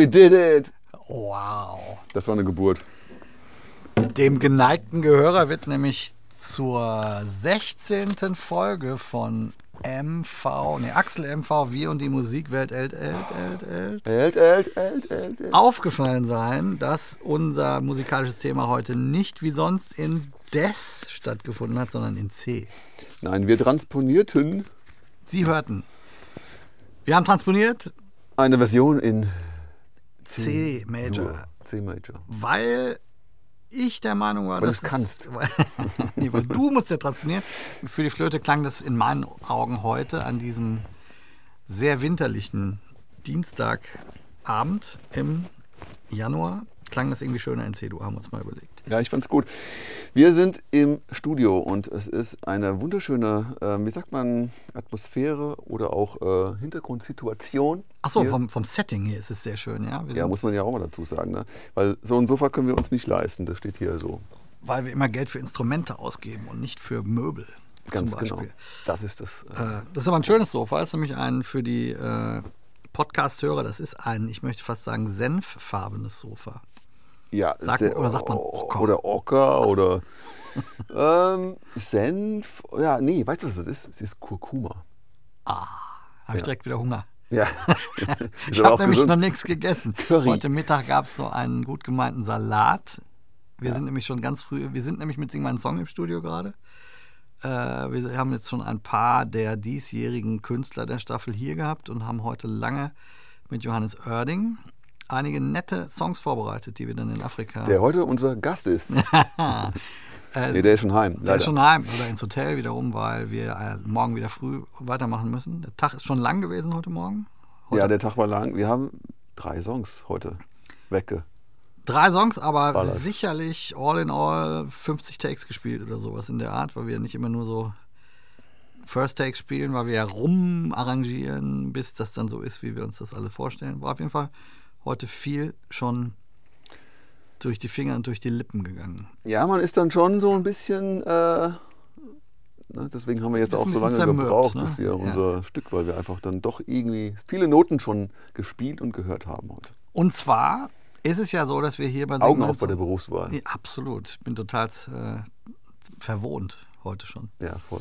We did it! Wow. Das war eine Geburt. Dem geneigten Gehörer wird nämlich zur 16. Folge von MV, nee, Axel MV, wir und die Musikwelt ält, ält, ält, ält, Ält, ält, ält, ält, ält. aufgefallen sein, dass unser musikalisches Thema heute nicht wie sonst in Des stattgefunden hat, sondern in C. Nein, wir transponierten Sie hörten. Wir haben transponiert eine Version in C Major, Dur, C Major. weil ich der Meinung war, Weil dass du's kannst. Weil, nee, weil du musst ja transponieren. Für die Flöte klang das in meinen Augen heute an diesem sehr winterlichen Dienstagabend im Januar klang das irgendwie schöner in C-Dur, haben wir uns mal überlegt. Ja, ich fand's gut. Wir sind im Studio und es ist eine wunderschöne, ähm, wie sagt man, Atmosphäre oder auch äh, Hintergrundsituation. Achso, vom, vom Setting hier ist es sehr schön, ja. Wir Ja, muss man ja auch mal dazu sagen. Ne? Weil so ein Sofa können wir uns nicht leisten. Das steht hier so. Weil wir immer Geld für Instrumente ausgeben und nicht für Möbel. Ganz zum Beispiel. genau. Das ist das. Äh, Äh, Das ist aber ein schönes Sofa. Das ist nämlich ein für die äh, Podcast-Hörer, das ist ein, ich möchte fast sagen, senffarbenes Sofa. Ja, sagt- sehr- oder sagt man Ocker? Oder Ocker oder ähm, Senf. Ja, nee, weißt du, was das ist? Es ist Kurkuma. Habe ich direkt wieder Hunger. Ja. Ich habe nämlich gesund. noch nichts gegessen. Curry. Heute Mittag gab es so einen gut gemeinten Salat. Wir sind nämlich schon ganz früh, wir sind nämlich mit Sing meinen Song im Studio gerade. Äh, wir haben jetzt schon ein paar der diesjährigen Künstler der Staffel hier gehabt und haben heute lange mit Johannes Oerding einige nette Songs vorbereitet, die wir dann in Afrika. Der heute unser Gast ist. Äh, nee, der ist schon heim. Der leider. ist schon heim oder ins Hotel wiederum, weil wir äh, morgen wieder früh weitermachen müssen. Der Tag ist schon lang gewesen heute Morgen. Heute ja, der Tag war lang. Wir haben drei Songs heute wegge. Drei Songs, aber Ballert. sicherlich all in all 50 Takes gespielt oder sowas in der Art, weil wir nicht immer nur so First Takes spielen, weil wir ja rumarrangieren, bis das dann so ist, wie wir uns das alle vorstellen. War auf jeden Fall heute viel schon durch die Finger und durch die Lippen gegangen. Ja, man ist dann schon so ein bisschen. Äh, ne, deswegen haben wir jetzt auch so lange zermürbt, gebraucht, ne? bis wir Ja. unser Stück, weil wir einfach dann doch irgendwie viele Noten schon gespielt und gehört haben heute. Und zwar ist es ja so, dass wir hier bei Augen auf bei der Berufswahl. Ja, absolut. Ich bin total äh, verwohnt heute schon. Ja, voll.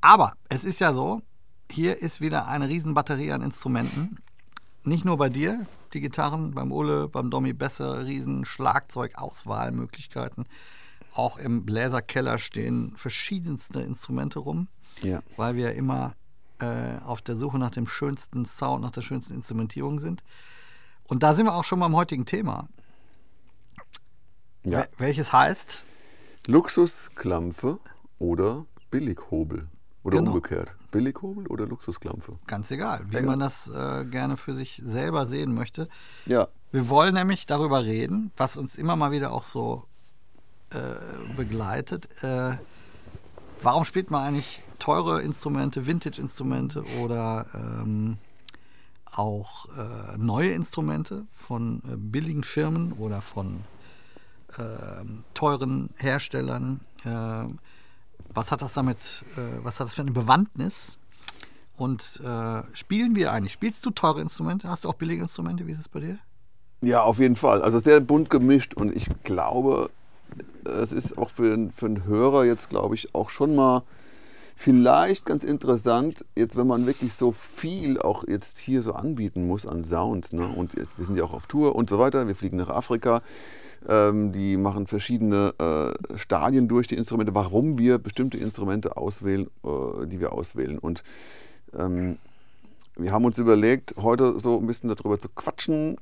Aber es ist ja so, hier ist wieder eine Riesenbatterie an Instrumenten. Nicht nur bei dir, die Gitarren, beim Ulle, beim Domi Besser, riesen Schlagzeugauswahlmöglichkeiten. Auch im Bläserkeller stehen verschiedenste Instrumente rum, Ja. weil wir immer äh, auf der Suche nach dem schönsten Sound, nach der schönsten Instrumentierung sind. Und da sind wir auch schon beim heutigen Thema, ja. wel- welches heißt, Luxusklampfe oder Billighobel. Oder Genau. umgekehrt. Billighobel oder Luxusklampfe. ganz egal, wie Egal. man das äh, gerne für sich selber sehen möchte. Ja. Wir wollen nämlich darüber reden, was uns immer mal wieder auch so äh, begleitet. Äh, warum spielt man eigentlich teure Instrumente, Vintage-Instrumente oder ähm, auch äh, neue Instrumente von äh, billigen Firmen oder von ähm, teuren Herstellern? Was hat das damit, äh, was hat das für eine Bewandtnis? Und äh, spielen wir eigentlich? Spielst du teure Instrumente? Hast du auch billige Instrumente? Wie ist es bei dir? Ja, auf jeden Fall. Also sehr bunt gemischt und ich glaube, es ist auch für, für einen Hörer jetzt, glaube ich, auch schon mal vielleicht ganz interessant, jetzt wenn man wirklich so viel auch jetzt hier so anbieten muss an Sounds. Ne? Und jetzt, wir sind ja auch auf Tour und so weiter. Wir fliegen nach Afrika. Ähm, die machen verschiedene äh, Stadien durch die Instrumente, warum wir bestimmte Instrumente auswählen, äh, die wir auswählen. Und ähm, wir haben uns überlegt, heute so ein bisschen darüber zu quatschen,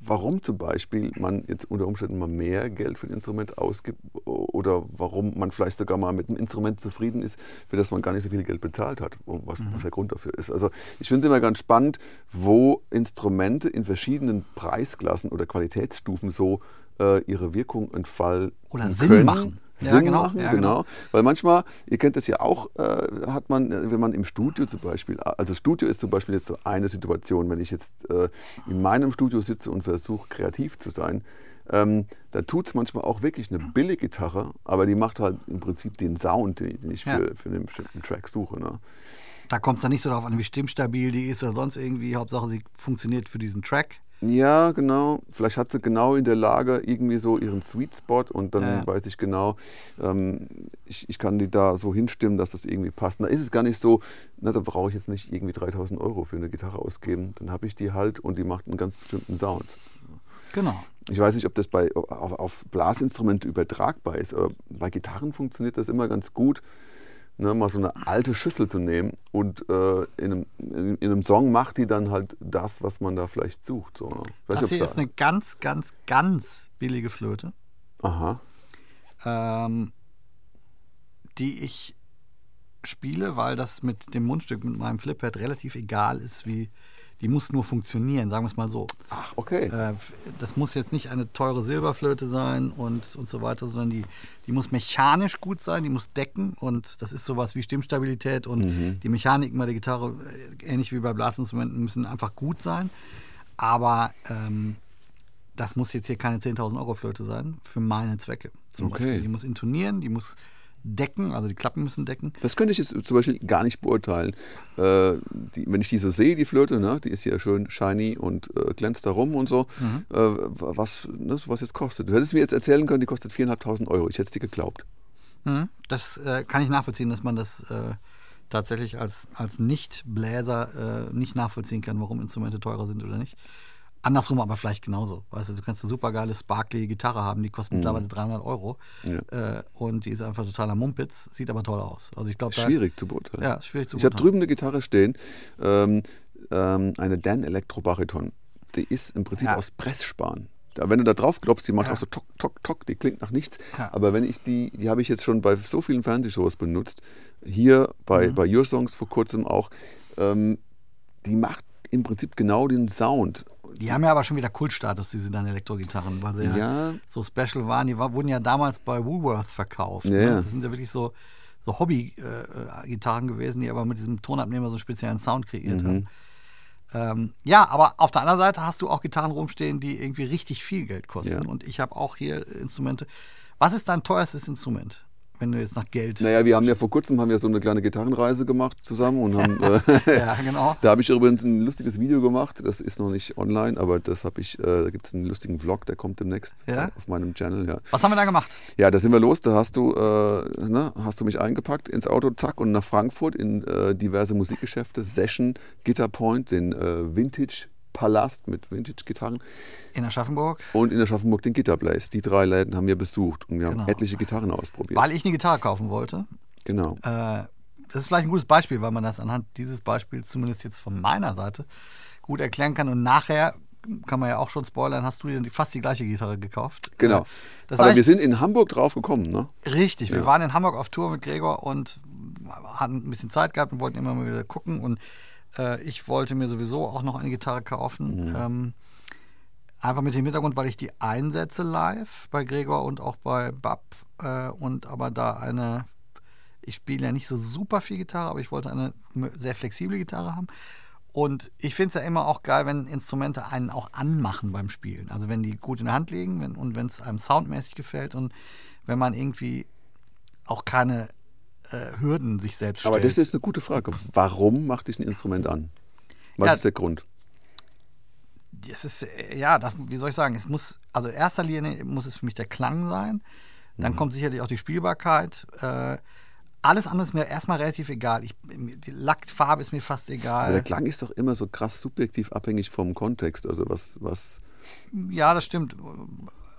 warum zum Beispiel man jetzt unter Umständen mal mehr Geld für ein Instrument ausgibt oder warum man vielleicht sogar mal mit einem Instrument zufrieden ist, für das man gar nicht so viel Geld bezahlt hat, was, was der Grund dafür ist. Also ich finde es immer ganz spannend, wo Instrumente in verschiedenen Preisklassen oder Qualitätsstufen so äh, ihre Wirkung entfalten Oder Sinn können. machen. Ja, Sinn genau, machen, ja, genau. genau. Weil manchmal, ihr kennt das ja auch, äh, hat man, äh, wenn man im Studio zum Beispiel, also Studio ist zum Beispiel jetzt so eine Situation, wenn ich jetzt äh, in meinem Studio sitze und versuche kreativ zu sein, ähm, da tut es manchmal auch wirklich eine Billiggitarre, aber die macht halt im Prinzip den Sound, den, ich Ja. für, für einen bestimmten Track suche. Ne? Da kommt es dann nicht so darauf an, wie stimmstabil die ist oder sonst irgendwie. Hauptsache, sie funktioniert für diesen Track. Ja, genau. Vielleicht hat sie genau in der Lage irgendwie so ihren Sweet Spot und dann Ja. weiß ich genau, ähm, ich, ich kann die da so hinstimmen, dass das irgendwie passt. Da ist es gar nicht so, na, da brauche ich jetzt nicht irgendwie 3000 Euro für eine Gitarre ausgeben. Dann habe ich die halt und die macht einen ganz bestimmten Sound. Genau. Ich weiß nicht, ob das bei, auf, auf Blasinstrumente übertragbar ist, aber bei Gitarren funktioniert das immer ganz gut, ne, mal so eine alte Schüssel zu nehmen und äh, in, einem, in, in einem Song macht die dann halt das, was man da vielleicht sucht. So, ne? Das nicht, hier ist eine ganz, ganz, ganz billige Flöte, aha, ähm, die ich spiele, weil das mit dem Mundstück, mit meinem Flippad relativ egal ist, wie die muss nur funktionieren, sagen wir es mal so. ach, okay. Äh, das muss jetzt nicht eine teure Silberflöte sein und, und so weiter, sondern die, die muss mechanisch gut sein, die muss decken und das ist sowas wie Stimmstabilität und die Mechaniken bei der Gitarre, äh, ähnlich wie bei Blasinstrumenten, müssen einfach gut sein. Aber ähm, das muss jetzt hier keine 10.000 Euro Flöte sein, für meine Zwecke. zum Okay. Beispiel. Die muss intonieren, die muss decken, also die Klappen müssen decken. Das könnte ich jetzt zum Beispiel gar nicht beurteilen. Äh, die, wenn ich die so sehe, die Flöte, ne, die ist ja schön shiny und äh, glänzt da rum und so, Mhm. äh, was, ne, was jetzt kostet. Du hättest mir jetzt erzählen können, die kostet 4.500 Euro. Ich hätte es dir geglaubt. Mhm. Das äh, kann ich nachvollziehen, dass man das äh, tatsächlich als, als Nicht-Bläser äh, nicht nachvollziehen kann, warum Instrumente teurer sind oder nicht. Andersrum aber vielleicht genauso. Weißt du, du kannst eine super geile Sparkly-Gitarre haben, die kostet mittlerweile 300 Euro. Äh, und die ist einfach totaler Mumpitz, sieht aber toll aus. Also ich glaube, da- Schwierig zu beurteilen. Ja, schwierig zu Ich habe drüben eine Gitarre stehen, ähm, ähm, eine Dan Elektrobariton. Die ist im Prinzip Ja. aus Pressspan. Da, wenn du da drauf klopfst, die macht Ja. auch so tok, tok, tok, die klingt nach nichts. Ja. Aber wenn ich die, die habe ich jetzt schon bei so vielen Fernsehshows benutzt, hier bei, Mhm. bei Your Songs vor kurzem auch, ähm, die macht im Prinzip genau den Sound. Die haben ja aber schon wieder Kultstatus, diese dann Elektrogitarren, weil sie ja, Ja. so special waren. Die wurden ja damals bei Woolworth verkauft. Ja, ne? Das sind ja wirklich so, so Hobby-Gitarren gewesen, die aber mit diesem Tonabnehmer so einen speziellen Sound kreiert Mhm. haben. Ähm, ja, aber auf der anderen Seite hast du auch Gitarren rumstehen, die irgendwie richtig viel Geld kosten. Ja. Und ich habe auch hier Instrumente. Was ist dein teuerstes Instrument, wenn du jetzt nach Geld. Naja, wir haben ja vor kurzem haben wir so eine kleine Gitarrenreise gemacht zusammen und haben äh, Ja, genau. Da habe ich übrigens ein lustiges Video gemacht. Das ist noch nicht online, aber das habe ich. Äh, da gibt es einen lustigen Vlog, der kommt demnächst Ja? auf meinem Channel. Ja. Was haben wir da gemacht? ja, da sind wir los. Da hast du, äh, ne, hast du mich eingepackt ins Auto, zack, und nach Frankfurt in äh, diverse Musikgeschäfte, Session, Guitar Point, den äh, Vintage Palast mit Vintage-Gitarren In Aschaffenburg. und in Aschaffenburg den Guitar Place. Die drei Läden haben wir besucht und wir Genau. haben etliche Gitarren ausprobiert. Weil ich eine Gitarre kaufen wollte. genau. Äh, das ist vielleicht ein gutes Beispiel, weil man das anhand dieses Beispiels zumindest jetzt von meiner Seite gut erklären kann. Und nachher kann man ja auch schon spoilern, hast du dir fast die gleiche Gitarre gekauft. Genau. Äh, Das aber wir sind in Hamburg drauf gekommen, ne? Richtig, wir Ja. waren in Hamburg auf Tour mit Gregor und hatten ein bisschen Zeit gehabt und wollten immer mal wieder gucken. Und äh, ich wollte mir sowieso auch noch eine Gitarre kaufen. Mhm. Ähm, einfach mit dem Hintergrund, weil ich die einsetze live bei Gregor und auch bei Bab. Äh, und aber da eine, ich spiele ja nicht so super viel Gitarre, aber ich wollte eine sehr flexible Gitarre haben. Und ich finde es ja immer auch geil, wenn Instrumente einen auch anmachen beim Spielen. Also wenn die gut in der Hand liegen wenn, und wenn es einem soundmäßig gefällt und wenn man irgendwie auch keine äh, Hürden sich selbst Aber stellt. das ist eine gute Frage. Warum macht dich ein Instrument an? Was Ja. ist der Grund? es ist, äh, ja, das, wie soll ich sagen, es muss, also in erster Linie muss es für mich der Klang sein. Dann Mhm. kommt sicherlich auch die Spielbarkeit. Äh, alles andere ist mir erstmal relativ egal. Ich, die Lackfarbe ist mir fast Aber egal. der Klang ist doch immer so krass subjektiv abhängig vom Kontext. Also was, was. Ja, das stimmt.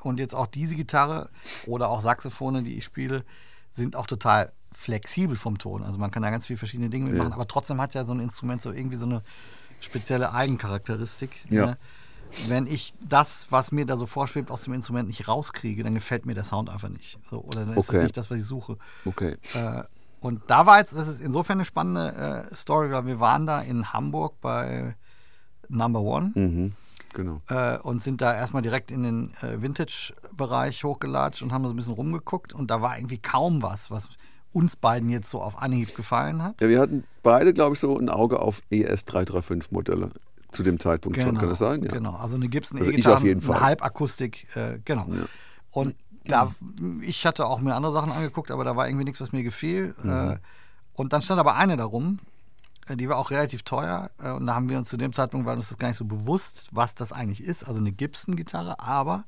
Und jetzt auch diese Gitarre oder auch Saxophone, die ich spiele, sind auch total flexibel vom Ton. Also man kann da ganz viele verschiedene Dinge mitmachen, aber trotzdem hat ja so ein Instrument so irgendwie so eine spezielle Eigencharakteristik. Ja. Ne? Wenn ich das, was mir da so vorschwebt, aus dem Instrument nicht rauskriege, dann gefällt mir der Sound einfach nicht. So, oder dann ist Okay. es nicht das, was ich suche. Okay. Äh, und da war jetzt, das ist insofern eine spannende äh, Story, weil wir waren da in Hamburg bei Number One Mhm. Genau. äh, und sind da erstmal direkt in den äh, Vintage-Bereich hochgelatscht und haben so ein bisschen rumgeguckt und da war irgendwie kaum was, was uns beiden jetzt so auf Anhieb gefallen hat. Ja, wir hatten beide, glaube ich, so ein Auge auf E ES335-Modelle zu dem Zeitpunkt schon. Kann das sein? Ja. Genau, also eine Gibson Also E-Gitarre, auf jeden eine. Halbakustik, äh, genau. Und da, ich hatte auch mir andere Sachen angeguckt, aber da war irgendwie nichts, was mir gefiel. Mhm. Äh, und dann stand aber eine darum, Äh, Die war auch relativ teuer. äh, Und da haben wir uns zu dem Zeitpunkt, war uns das gar nicht so bewusst, was das eigentlich ist. Also eine Gibson-Gitarre, aber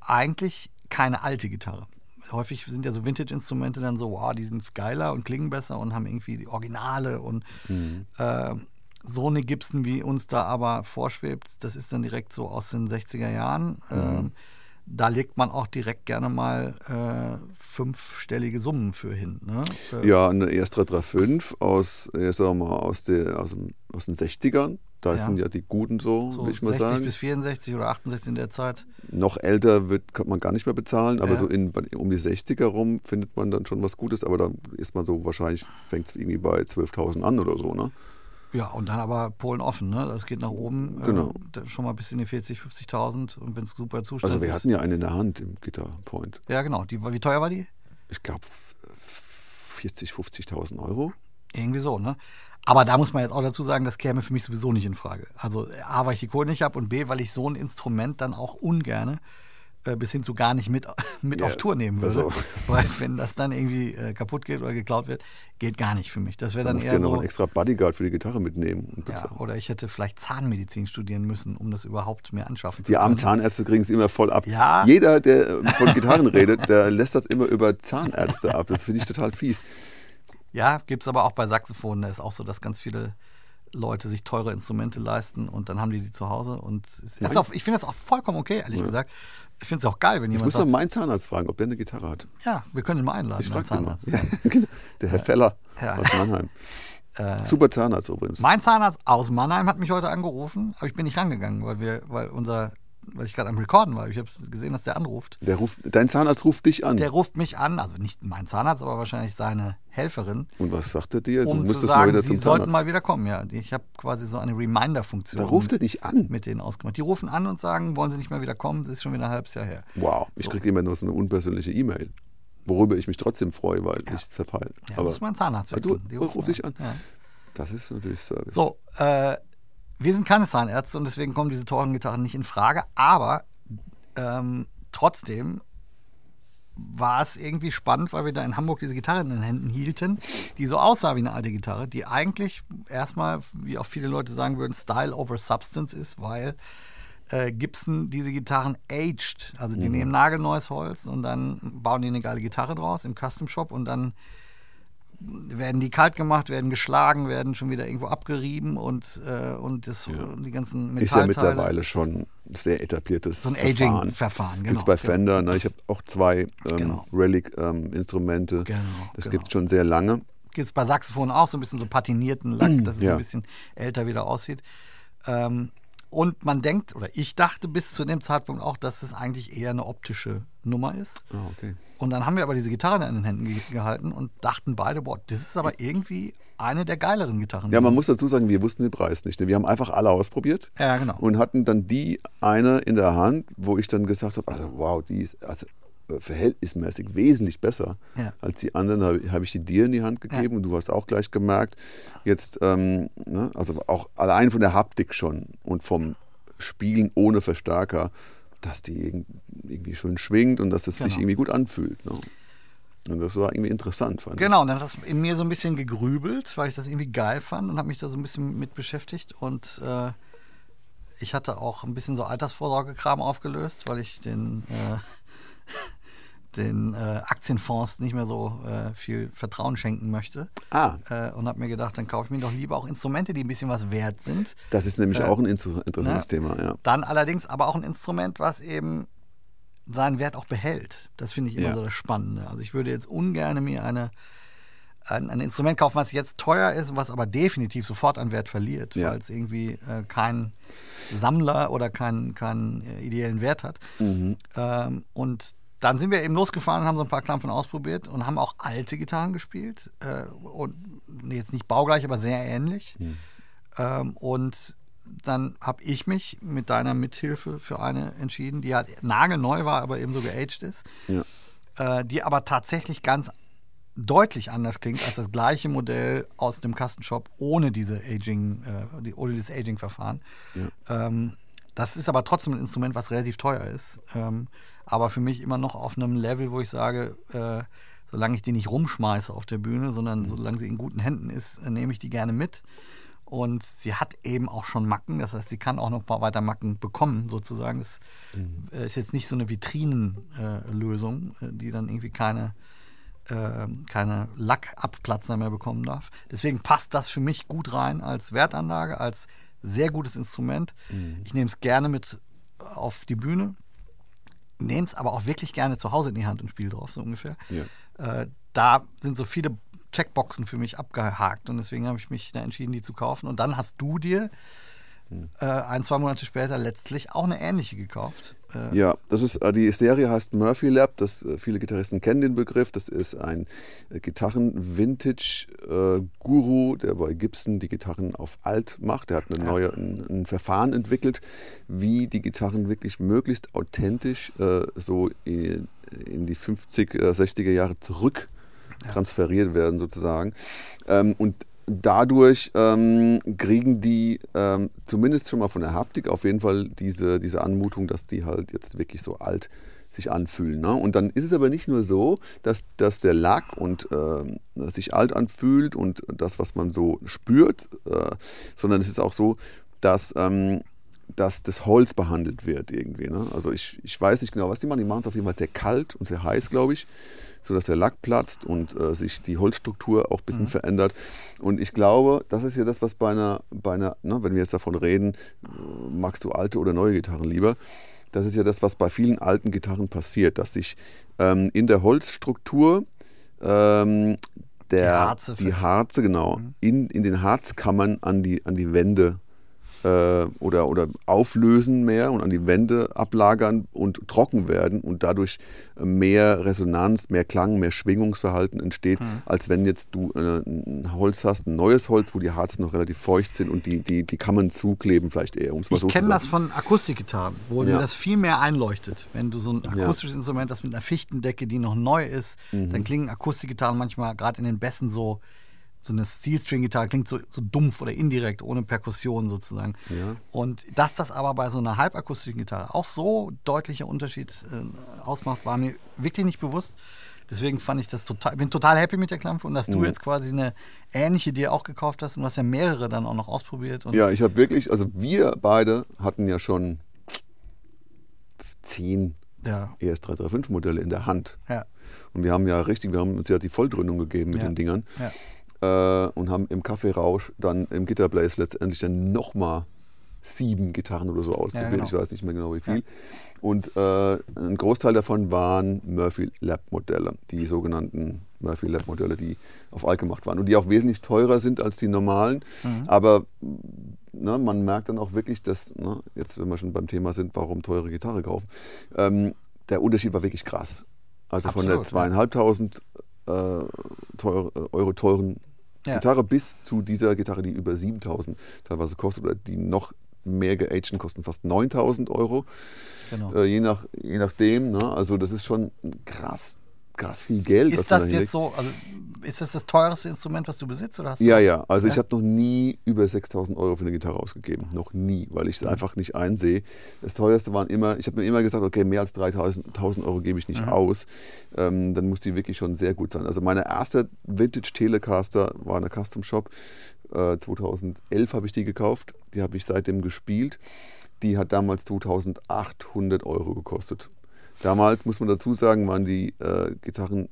eigentlich keine alte Gitarre. Häufig sind ja so Vintage-Instrumente dann so, wow, die sind geiler und klingen besser und haben irgendwie die Originale und äh, so eine Gibson, wie uns da aber vorschwebt, das ist dann direkt so aus den 60er Jahren. Ähm, da legt man auch direkt gerne mal äh, fünfstellige Summen für hin. Ne? Äh, Ja, eine ES335 aus, ja, sagen wir mal, aus, der, aus, dem, aus den 60ern. Da Ja. sind ja die guten so, so will ich mal 60 sagen. bis 64 oder 68 in der Zeit. Noch älter wird, kann man gar nicht mehr bezahlen, aber Ja. so in, um die 60er rum findet man dann schon was Gutes, aber da ist man so wahrscheinlich, fängt es irgendwie bei 12.000 an oder so, ne? Ja, und dann aber Polen offen, ne? Das geht nach oben. Genau. Äh, schon mal bis in die 40, 50.000 und wenn es super Zustand Also wir ist. hatten ja eine in der Hand im Gitterpoint. ja, genau. Die, wie teuer war die? Ich glaube 40, 50.000 Euro. Irgendwie so, ne? Aber da muss man jetzt auch dazu sagen, das käme für mich sowieso nicht in Frage. Also A, weil ich die Kohle nicht habe und B, weil ich so ein Instrument dann auch ungerne äh, bis hin zu gar nicht mit, mit Ja, auf Tour nehmen würde. also- Weil wenn das dann irgendwie äh, kaputt geht oder geklaut wird, geht gar nicht für mich. Das wäre Da dann du eher ja noch so. einen extra Bodyguard für die Gitarre mitnehmen. Ja, oder ich hätte vielleicht Zahnmedizin studieren müssen, um das überhaupt mir anschaffen zu Die armen können. Zahnärzte kriegen es immer voll ab. Ja. Jeder, der äh, von Gitarren redet, der lästert immer über Zahnärzte ab. Das finde ich total fies. Ja, gibt es aber auch bei Saxophonen. Da ist auch so, dass ganz viele Leute sich teure Instrumente leisten und dann haben die die zu Hause. Und auch, ich finde das auch vollkommen okay, ehrlich gesagt. Ich finde es auch geil, wenn Ich jemand muss mal sagt, meinen Zahnarzt fragen, ob der eine Gitarre hat. ja, wir können ihn mal einladen, Ich den mal. Zahnarzt. Ja, genau. Der Herr Feller Ja. aus Mannheim. Super Zahnarzt übrigens. Mein Zahnarzt aus Mannheim hat mich heute angerufen, aber ich bin nicht rangegangen, weil wir, weil unser, weil ich gerade am Recorden war. Ich habe gesehen, dass der anruft. Der ruft, dein Zahnarzt ruft dich an. Der ruft mich an, also nicht mein Zahnarzt, aber wahrscheinlich seine Helferin, Und was sagt er dir? Du um zu müsstest mal sagen, wieder sie zum sollten Zahnarzt. mal wieder kommen. Ja, ich habe quasi so eine Reminder-Funktion. da ruft er dich an. mit denen ausgemacht. Die rufen an und sagen, wollen sie nicht mehr wieder kommen? Das ist schon wieder ein halbes Jahr her. Wow, ich So. kriege immer nur so eine unpersönliche E-Mail. Worüber ich mich trotzdem freue, weil ich es verpeile. Ja, Aber muss mein Zahnarzt Ah, du wechseln. Die ruf rufen dich an. Ja. das ist natürlich Service. So, äh, wir sind keine Zahnärzte und deswegen kommen diese teuren Gitarren nicht in Frage. Aber ähm, trotzdem war es irgendwie spannend, weil wir da in Hamburg diese Gitarre in den Händen hielten, die so aussah wie eine alte Gitarre, die eigentlich erstmal, wie auch viele Leute sagen würden, Style over Substance ist, weil äh, Gibson diese Gitarren aged. Also die nehmen nagelneues Holz und dann bauen die eine geile Gitarre draus im Custom Shop und dann werden die kalt gemacht, werden geschlagen, werden schon wieder irgendwo abgerieben und, äh, und das, die ganzen ist ja Metallteile. mittlerweile schon ein sehr etabliertes so ein Verfahren. Aging-Verfahren, genau. Gibt es bei Fender. Ne? Ich habe auch zwei ähm, Genau. Relic-Instrumente. Genau, das genau. gibt es schon sehr lange. Gibt es bei Saxophonen auch so ein bisschen so patinierten Lack, dass es Ja. ein bisschen älter wieder aussieht. Ähm, und man denkt, oder ich dachte bis zu dem Zeitpunkt auch, dass es eigentlich eher eine optische Nummer ist. Ah, okay. Und dann haben wir aber diese Gitarre in den Händen ge gehalten und dachten beide, boah, das ist aber irgendwie eine der geileren Gitarren. Ja, man muss dazu sagen, wir wussten den Preis nicht. Ne? Wir haben einfach alle ausprobiert Ja, genau. und hatten dann die eine in der Hand, wo ich dann gesagt habe, also wow, die ist also äh, verhältnismäßig wesentlich besser Ja. als die anderen. Habe hab ich die dir in die Hand gegeben und du hast auch gleich gemerkt, jetzt, ähm, ne, also auch allein von der Haptik schon und vom Spielen ohne Verstärker, dass die irg- irgendwie schön schwingt und dass es sich Genau. irgendwie gut anfühlt. Ne? Und das war irgendwie interessant, fand ich. Genau, und dann hat das in mir so ein bisschen gegrübelt, weil ich das irgendwie geil fand und habe mich da so ein bisschen mit beschäftigt. Und äh, ich hatte auch ein bisschen so Altersvorsorgekram aufgelöst, weil ich den, äh, den äh, Aktienfonds nicht mehr so äh, viel Vertrauen schenken möchte. Ah, Äh, und habe mir gedacht, dann kaufe ich mir doch lieber auch Instrumente, die ein bisschen was wert sind. das ist nämlich Äh, auch ein inter interessantes ne? Thema, ja. Dann allerdings aber auch ein Instrument, was eben seinen Wert auch behält. Das finde ich immer Ja. so das Spannende. Also ich würde jetzt ungern mir eine, ein, ein Instrument kaufen, was jetzt teuer ist, was aber definitiv sofort an Wert verliert, Ja. weil es irgendwie äh, keinen Sammler oder keinen keinen äh, ideellen Wert hat. Mhm. Ähm, und dann sind wir eben losgefahren haben so ein paar Klampfen ausprobiert und haben auch alte Gitarren gespielt. Äh, und jetzt nicht baugleich, aber sehr ähnlich. Ähm, und dann habe ich mich mit deiner Mithilfe für eine entschieden, die halt nagelneu war, aber eben so geaged ist, ja. äh, die aber tatsächlich ganz deutlich anders klingt als das gleiche Modell aus dem Kastenshop ohne diese Aging, äh, ohne dieses Aging-Verfahren. Ähm, das ist aber trotzdem ein Instrument, was relativ teuer ist, ähm, aber für mich immer noch auf einem Level, wo ich sage, äh, solange ich die nicht rumschmeiße auf der Bühne, sondern solange sie in guten Händen ist, äh, nehme ich die gerne mit. Und sie hat eben auch schon Macken, das heißt, sie kann auch noch weiter Macken bekommen, sozusagen. Es mhm. ist jetzt nicht so eine Vitrinenlösung, äh, die dann irgendwie keine, äh, keine Lackabplatzer mehr bekommen darf. Deswegen passt das für mich gut rein als Wertanlage, als sehr gutes Instrument. Mhm. Ich nehme es gerne mit auf die Bühne, nehme es aber auch wirklich gerne zu Hause in die Hand und spiele drauf, so ungefähr. Ja. Äh, da sind so viele Checkboxen für mich abgehakt und deswegen habe ich mich da entschieden, die zu kaufen. Und dann hast du dir äh, ein, zwei Monate später letztlich auch eine ähnliche gekauft. Äh ja, das ist äh, die Serie heißt Murphy Lab. Das, äh, viele Gitarristen kennen den Begriff. Das ist ein äh, Gitarren-Vintage-Guru, der bei Gibson die Gitarren auf alt macht. Der hat eine neue, ein, ein Verfahren entwickelt, wie die Gitarren wirklich möglichst authentisch so in, in die 50er, 60er Jahre zurück transferiert werden sozusagen. Ähm, und dadurch ähm, kriegen die ähm, zumindest schon mal von der Haptik auf jeden Fall diese, diese Anmutung, dass die halt jetzt wirklich so alt sich anfühlen. Ne? Und dann ist es aber nicht nur so, dass, dass der Lack und äh, sich alt anfühlt und das, was man so spürt, äh, sondern es ist auch so, dass, ähm, dass das Holz behandelt wird irgendwie. Ne? Also ich, ich weiß nicht genau, was die machen. Die machen es auf jeden Fall sehr kalt und sehr heiß, glaube ich sodass der Lack platzt und äh, sich die Holzstruktur auch ein bisschen mhm. verändert. Und ich glaube, das ist ja das, was bei einer, bei einer ne, wenn wir jetzt davon reden, äh, magst du alte oder neue Gitarren lieber, das ist ja das, was bei vielen alten Gitarren passiert, dass sich ähm, in der Holzstruktur ähm, der, die Harze, die Harze genau, mhm. in, in den Harzkammern an die, an die Wände oder, oder auflösen mehr und an die Wände ablagern und trocken werden und dadurch mehr Resonanz, mehr Klang, mehr Schwingungsverhalten entsteht, mhm. als wenn jetzt du äh, ein Holz hast, ein neues Holz, wo die Harzen noch relativ feucht sind und die, die, die Kammern zukleben vielleicht eher. Um's mal ich so kenne das von Akustikgitarren, wo ja. mir das viel mehr einleuchtet. Wenn du so ein akustisches ja. Instrument hast mit einer Fichtendecke, die noch neu ist, mhm. dann klingen Akustikgitarren manchmal gerade in den Bässen so so eine Steel-String-Gitarre klingt so, so dumpf oder indirekt, ohne Perkussion sozusagen. Ja. Und dass das aber bei so einer halbakustischen Gitarre auch so deutlicher Unterschied äh, ausmacht, war mir wirklich nicht bewusst. Deswegen fand ich das total, bin total happy mit der Klampe und dass du mhm. jetzt quasi eine ähnliche dir auch gekauft hast und du hast ja mehrere dann auch noch ausprobiert. ja, ich habe wirklich, also wir beide hatten ja schon zehn ja. ES335 Modelle in der Hand. Ja. Und wir haben ja richtig, wir haben uns ja die Volldröhnung gegeben mit ja. den Dingern. Ja äh, und haben im Kaffeerausch dann im Gitterblaze letztendlich dann nochmal sieben Gitarren oder so ausprobiert. Ja, genau. Ich weiß nicht mehr genau wie viel. Ja. Und äh, ein Großteil davon waren Murphy Lab Modelle, die sogenannten Murphy Lab Modelle, die auf alt gemacht waren und die auch wesentlich teurer sind als die normalen. Mhm. Aber ne, man merkt dann auch wirklich, dass, ne, jetzt wenn wir schon beim Thema sind, warum teure Gitarre kaufen, ähm, der Unterschied war wirklich krass. Also Absolut, von der zweieinhalbtausend äh, teure, Euro teuren ja. Gitarre bis zu dieser Gitarre, die über 7000 teilweise kostet oder die noch mehr geagten kosten fast 9000 Euro. Genau. Äh, je, nach, je nachdem. Ne? Also das ist schon krass krass viel Geld. Ist das jetzt so, also ist das das teuerste Instrument, was du besitzt? Oder hast ja, ja. Also ja? ich habe noch nie über 6000 Euro für eine Gitarre ausgegeben. Noch nie, weil ich es mhm. einfach nicht einsehe. Das teuerste waren immer, ich habe mir immer gesagt, okay, mehr als 3000 Euro gebe ich nicht mhm. aus. Ähm, dann muss die wirklich schon sehr gut sein. Also meine erste Vintage Telecaster war eine Custom Shop. Äh, 2011 habe ich die gekauft. Die habe ich seitdem gespielt. Die hat damals 2800 Euro gekostet. Damals, muss man dazu sagen, waren die äh, Gitarren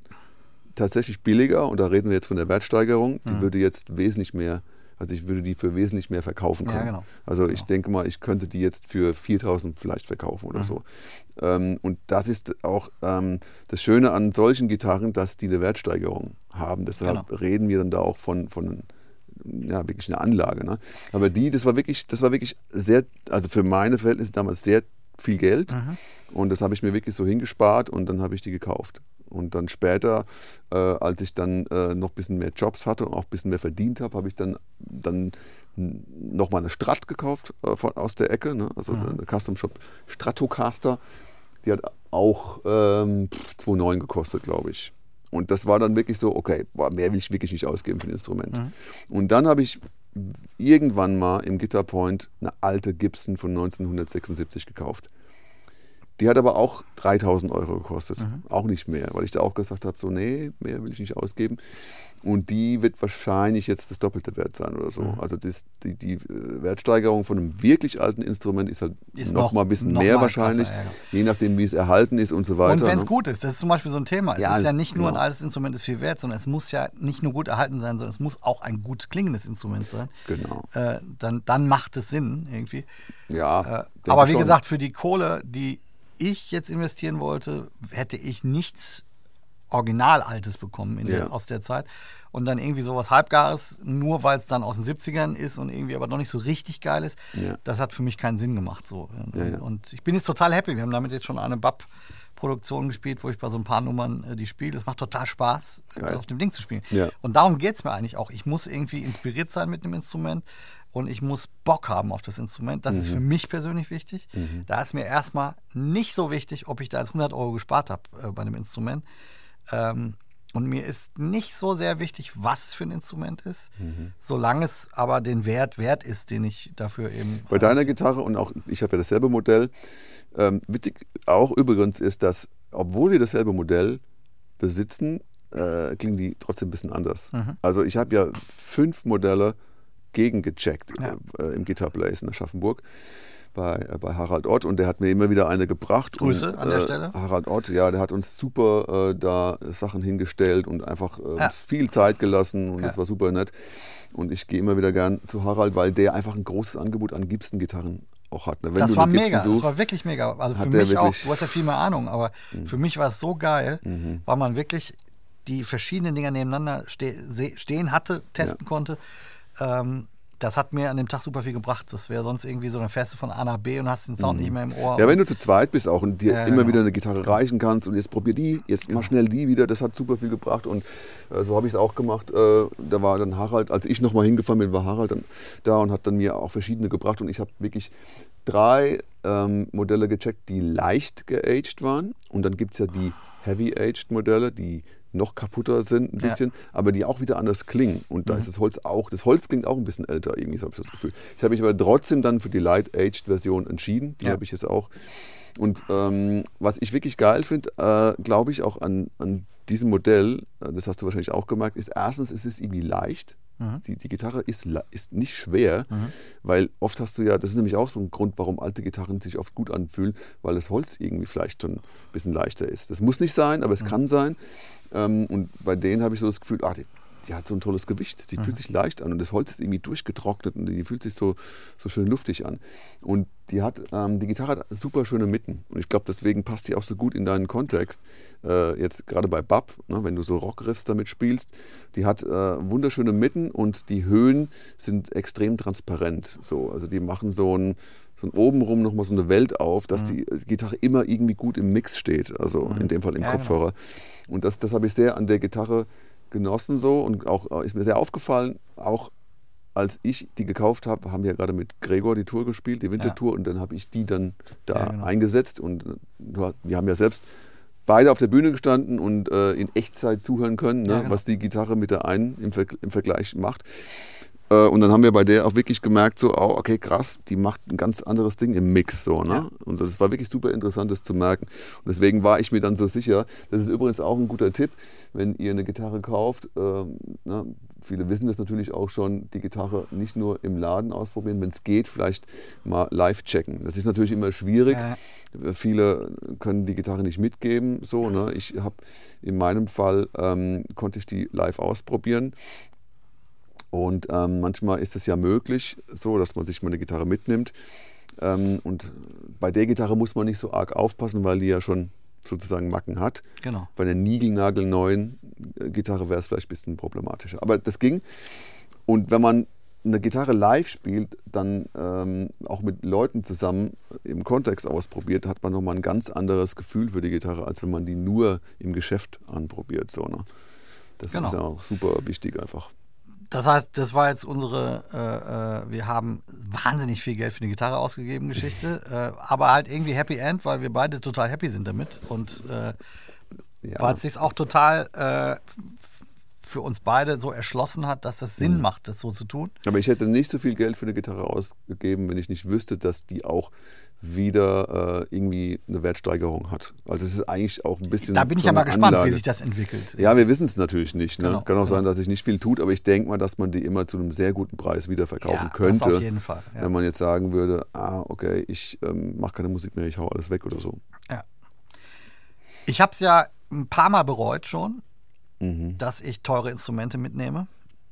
tatsächlich billiger und da reden wir jetzt von der Wertsteigerung. Die mhm. würde jetzt wesentlich mehr, also ich würde die für wesentlich mehr verkaufen können. Ja, genau. Also genau. ich denke mal, ich könnte die jetzt für 4000 vielleicht verkaufen oder mhm. so. Ähm, und das ist auch ähm, das Schöne an solchen Gitarren, dass die eine Wertsteigerung haben. Deshalb genau. reden wir dann da auch von, von ja, wirklich eine Anlage. Ne? Aber die, das war wirklich, das war wirklich sehr, also für meine Verhältnisse damals sehr viel Geld. Mhm. Und das habe ich mir wirklich so hingespart und dann habe ich die gekauft. Und dann später, äh, als ich dann äh, noch ein bisschen mehr Jobs hatte und auch ein bisschen mehr verdient habe, habe ich dann, dann nochmal eine Strat gekauft äh, von, aus der Ecke, ne? also mhm. eine Custom Shop Stratocaster. Die hat auch ähm, 2,9 gekostet, glaube ich. Und das war dann wirklich so, okay, boah, mehr will ich wirklich nicht ausgeben für ein Instrument. Mhm. Und dann habe ich irgendwann mal im Gitterpoint eine alte Gibson von 1976 gekauft Die hat aber auch 3000 Euro gekostet. Auch nicht mehr, weil ich da auch gesagt habe, so, nee, mehr will ich nicht ausgeben. Und die wird wahrscheinlich jetzt das doppelte Wert sein oder so. Mhm. Also das, die, die äh, Wertsteigerung von einem wirklich alten Instrument ist halt Ist noch, noch- mal ein bisschen mehr wahrscheinlich, krasser, ja, je nachdem, wie es erhalten ist und so weiter. Und wenn es ne? gut ist, das ist zum Beispiel so ein Thema. Es Ja, ist ja nicht nur ein genau. altes Instrument, ist viel wert, sondern es muss ja nicht nur gut erhalten sein, sondern es muss auch ein gut klingendes Instrument sein. Genau. Äh, dann, dann macht es Sinn irgendwie. Ja, Äh, aber wie schon. gesagt, für die Kohle, die ich jetzt investieren wollte, hätte ich nichts original Altes bekommen in Ja. der, aus der Zeit. Und dann irgendwie sowas Halbgares, nur weil es dann aus den 70ern ist und irgendwie aber noch nicht so richtig geil ist, Ja. das hat für mich keinen Sinn gemacht. So. Ja. Und ich bin jetzt total happy. Wir haben damit jetzt schon eine BAP-Produktion gespielt, wo ich bei so ein paar Nummern äh, die spiele. Es macht total Spaß, Geil. auf dem Ding zu spielen. Ja. Und darum geht es mir eigentlich auch. Ich muss irgendwie inspiriert sein mit einem Instrument und ich muss Bock haben auf das Instrument. Das ist für mich persönlich wichtig. Da ist mir erstmal nicht so wichtig, ob ich da jetzt 100 Euro gespart habe äh, bei einem Instrument. Ähm, und mir ist nicht so sehr wichtig, was es für ein Instrument ist, solange es aber den Wert wert ist, den ich dafür eben. Bei deiner Gitarre und auch ich habe ja dasselbe Modell. Ähm, witzig auch übrigens ist, dass obwohl wir dasselbe Modell besitzen, äh, klingen die trotzdem ein bisschen anders. Mhm. Also ich habe ja fünf Modelle gegengecheckt Ja. äh, im Guitar Place in Aschaffenburg bei, äh, bei Harald Ott und der hat mir immer wieder eine gebracht. Grüße und, an der äh, Stelle. Harald Ott, ja, der hat uns super äh, da Sachen hingestellt und einfach äh, Ja. uns viel Zeit gelassen und Ja. das war super nett. Und ich gehe immer wieder gern zu Harald, weil der einfach ein großes Angebot an Gibson-Gitarren auch hat. ne? Das war mega, das suchst, war wirklich mega. Also für mich auch, Mhm. du hast ja viel mehr Ahnung, aber für mich war es so geil, weil man wirklich die verschiedenen Dinger nebeneinander ste stehen hatte, testen konnte. Ähm, das hat mir an dem Tag super viel gebracht. Das wäre sonst irgendwie so, fährst du von A nach B und hast den Sound nicht mehr im Ohr. Mhm. Ja, wenn du zu zweit bist auch und dir Ja, immer genau. wieder eine Gitarre reichen kannst und jetzt probier die, jetzt mach schnell die wieder, das hat super viel gebracht und äh, so habe ich es auch gemacht. Äh, da war dann Harald, als ich nochmal hingefahren bin, war Harald dann da und hat dann mir auch verschiedene gebracht und ich habe wirklich drei ähm, Modelle gecheckt, die leicht geaged waren und dann gibt es ja die Heavy-Aged Modelle, die noch kaputter sind ein Ja. bisschen, aber die auch wieder anders klingen. Und da ist das Holz auch, das Holz klingt auch ein bisschen älter, irgendwie so habe ich das Gefühl. Ich habe mich aber trotzdem dann für die Light-Aged-Version entschieden. Die Ja. habe ich jetzt auch. Und ähm, was ich wirklich geil finde, äh, glaube ich auch an, an diesem Modell, äh, das hast du wahrscheinlich auch gemerkt, ist erstens, es ist irgendwie leicht. Die, die Gitarre ist, ist nicht schwer, weil oft hast du ja, das ist nämlich auch so ein Grund, warum alte Gitarren sich oft gut anfühlen, weil das Holz irgendwie vielleicht schon ein bisschen leichter ist. Das muss nicht sein, aber es kann sein. Ähm, und bei denen habe ich so das Gefühl, ah, die, die hat so ein tolles Gewicht, die fühlt sich leicht an und das Holz ist irgendwie durchgetrocknet und die fühlt sich so, so schön luftig an. Und die hat, ähm, die Gitarre hat super schöne Mitten und ich glaube, deswegen passt die auch so gut in deinen Kontext. Äh, jetzt gerade bei Bab, ne, wenn du so Rockriffs damit spielst, die hat äh, wunderschöne Mitten und die Höhen sind extrem transparent. So, also die machen so ein so ein obenrum nochmal so eine Welt auf, dass die Gitarre immer irgendwie gut im Mix steht, also in dem Fall im Ja, genau. Kopfhörer. Und das, das habe ich sehr an der Gitarre genossen so und auch äh, ist mir sehr aufgefallen, auch als ich die gekauft habe, haben wir ja gerade mit Gregor die Tour gespielt, die Wintertour, und dann habe ich die dann da Ja, genau. eingesetzt und äh, wir haben ja selbst beide auf der Bühne gestanden und äh, in Echtzeit zuhören können, ne, Ja, genau. was die Gitarre mit der einen im, Ver im Vergleich macht. Äh, Und dann haben wir bei der auch wirklich gemerkt, so, oh, okay, krass, die macht ein ganz anderes Ding im Mix. So, ne? Ja. Und das war wirklich super interessant, das zu merken. Und deswegen war ich mir dann so sicher, das ist übrigens auch ein guter Tipp, wenn ihr eine Gitarre kauft. ähm, ne? Viele wissen das natürlich auch schon, die Gitarre nicht nur im Laden ausprobieren, wenn es geht, vielleicht mal live checken. Das ist natürlich immer schwierig. Ja. Viele können die Gitarre nicht mitgeben. So, ne? Ich habe in meinem Fall ähm, konnte ich die live ausprobieren. Und ähm, manchmal ist es ja möglich, so dass man sich mal eine Gitarre mitnimmt. Ähm, und bei der Gitarre muss man nicht so arg aufpassen, weil die ja schon sozusagen Macken hat. Genau. Bei einer niegelnagelneuen äh, Gitarre wäre es vielleicht ein bisschen problematischer. Aber das ging. Und wenn man eine Gitarre live spielt, dann ähm, auch mit Leuten zusammen im Kontext ausprobiert, hat man nochmal ein ganz anderes Gefühl für die Gitarre, als wenn man die nur im Geschäft anprobiert. So, ne? Das Genau. ist ja auch super wichtig einfach. Das heißt, das war jetzt unsere, äh, äh, wir haben wahnsinnig viel Geld für eine Gitarre ausgegeben, Geschichte, äh, aber halt irgendwie Happy End, weil wir beide total happy sind damit und äh, Ja. weil es sich auch total äh, für uns beide so erschlossen hat, dass das Mhm. Sinn macht, das so zu tun. Aber ich hätte nicht so viel Geld für eine Gitarre ausgegeben, wenn ich nicht wüsste, dass die auch wieder äh, irgendwie eine Wertsteigerung hat. Also es ist eigentlich auch ein bisschen. Da bin ich ja mal gespannt, Anlage. wie sich das entwickelt. Ja, wir wissen es natürlich nicht. Ne? Genau, Kann auch genau. sein, dass sich nicht viel tut, aber ich denke mal, dass man die immer zu einem sehr guten Preis wieder verkaufen Ja, könnte. Das auf jeden Fall. Ja. Wenn man jetzt sagen würde, ah, okay, ich ähm, mache keine Musik mehr, ich hau alles weg oder so. Ich habe es ja ein paar Mal bereut schon, Mhm. dass ich teure Instrumente mitnehme.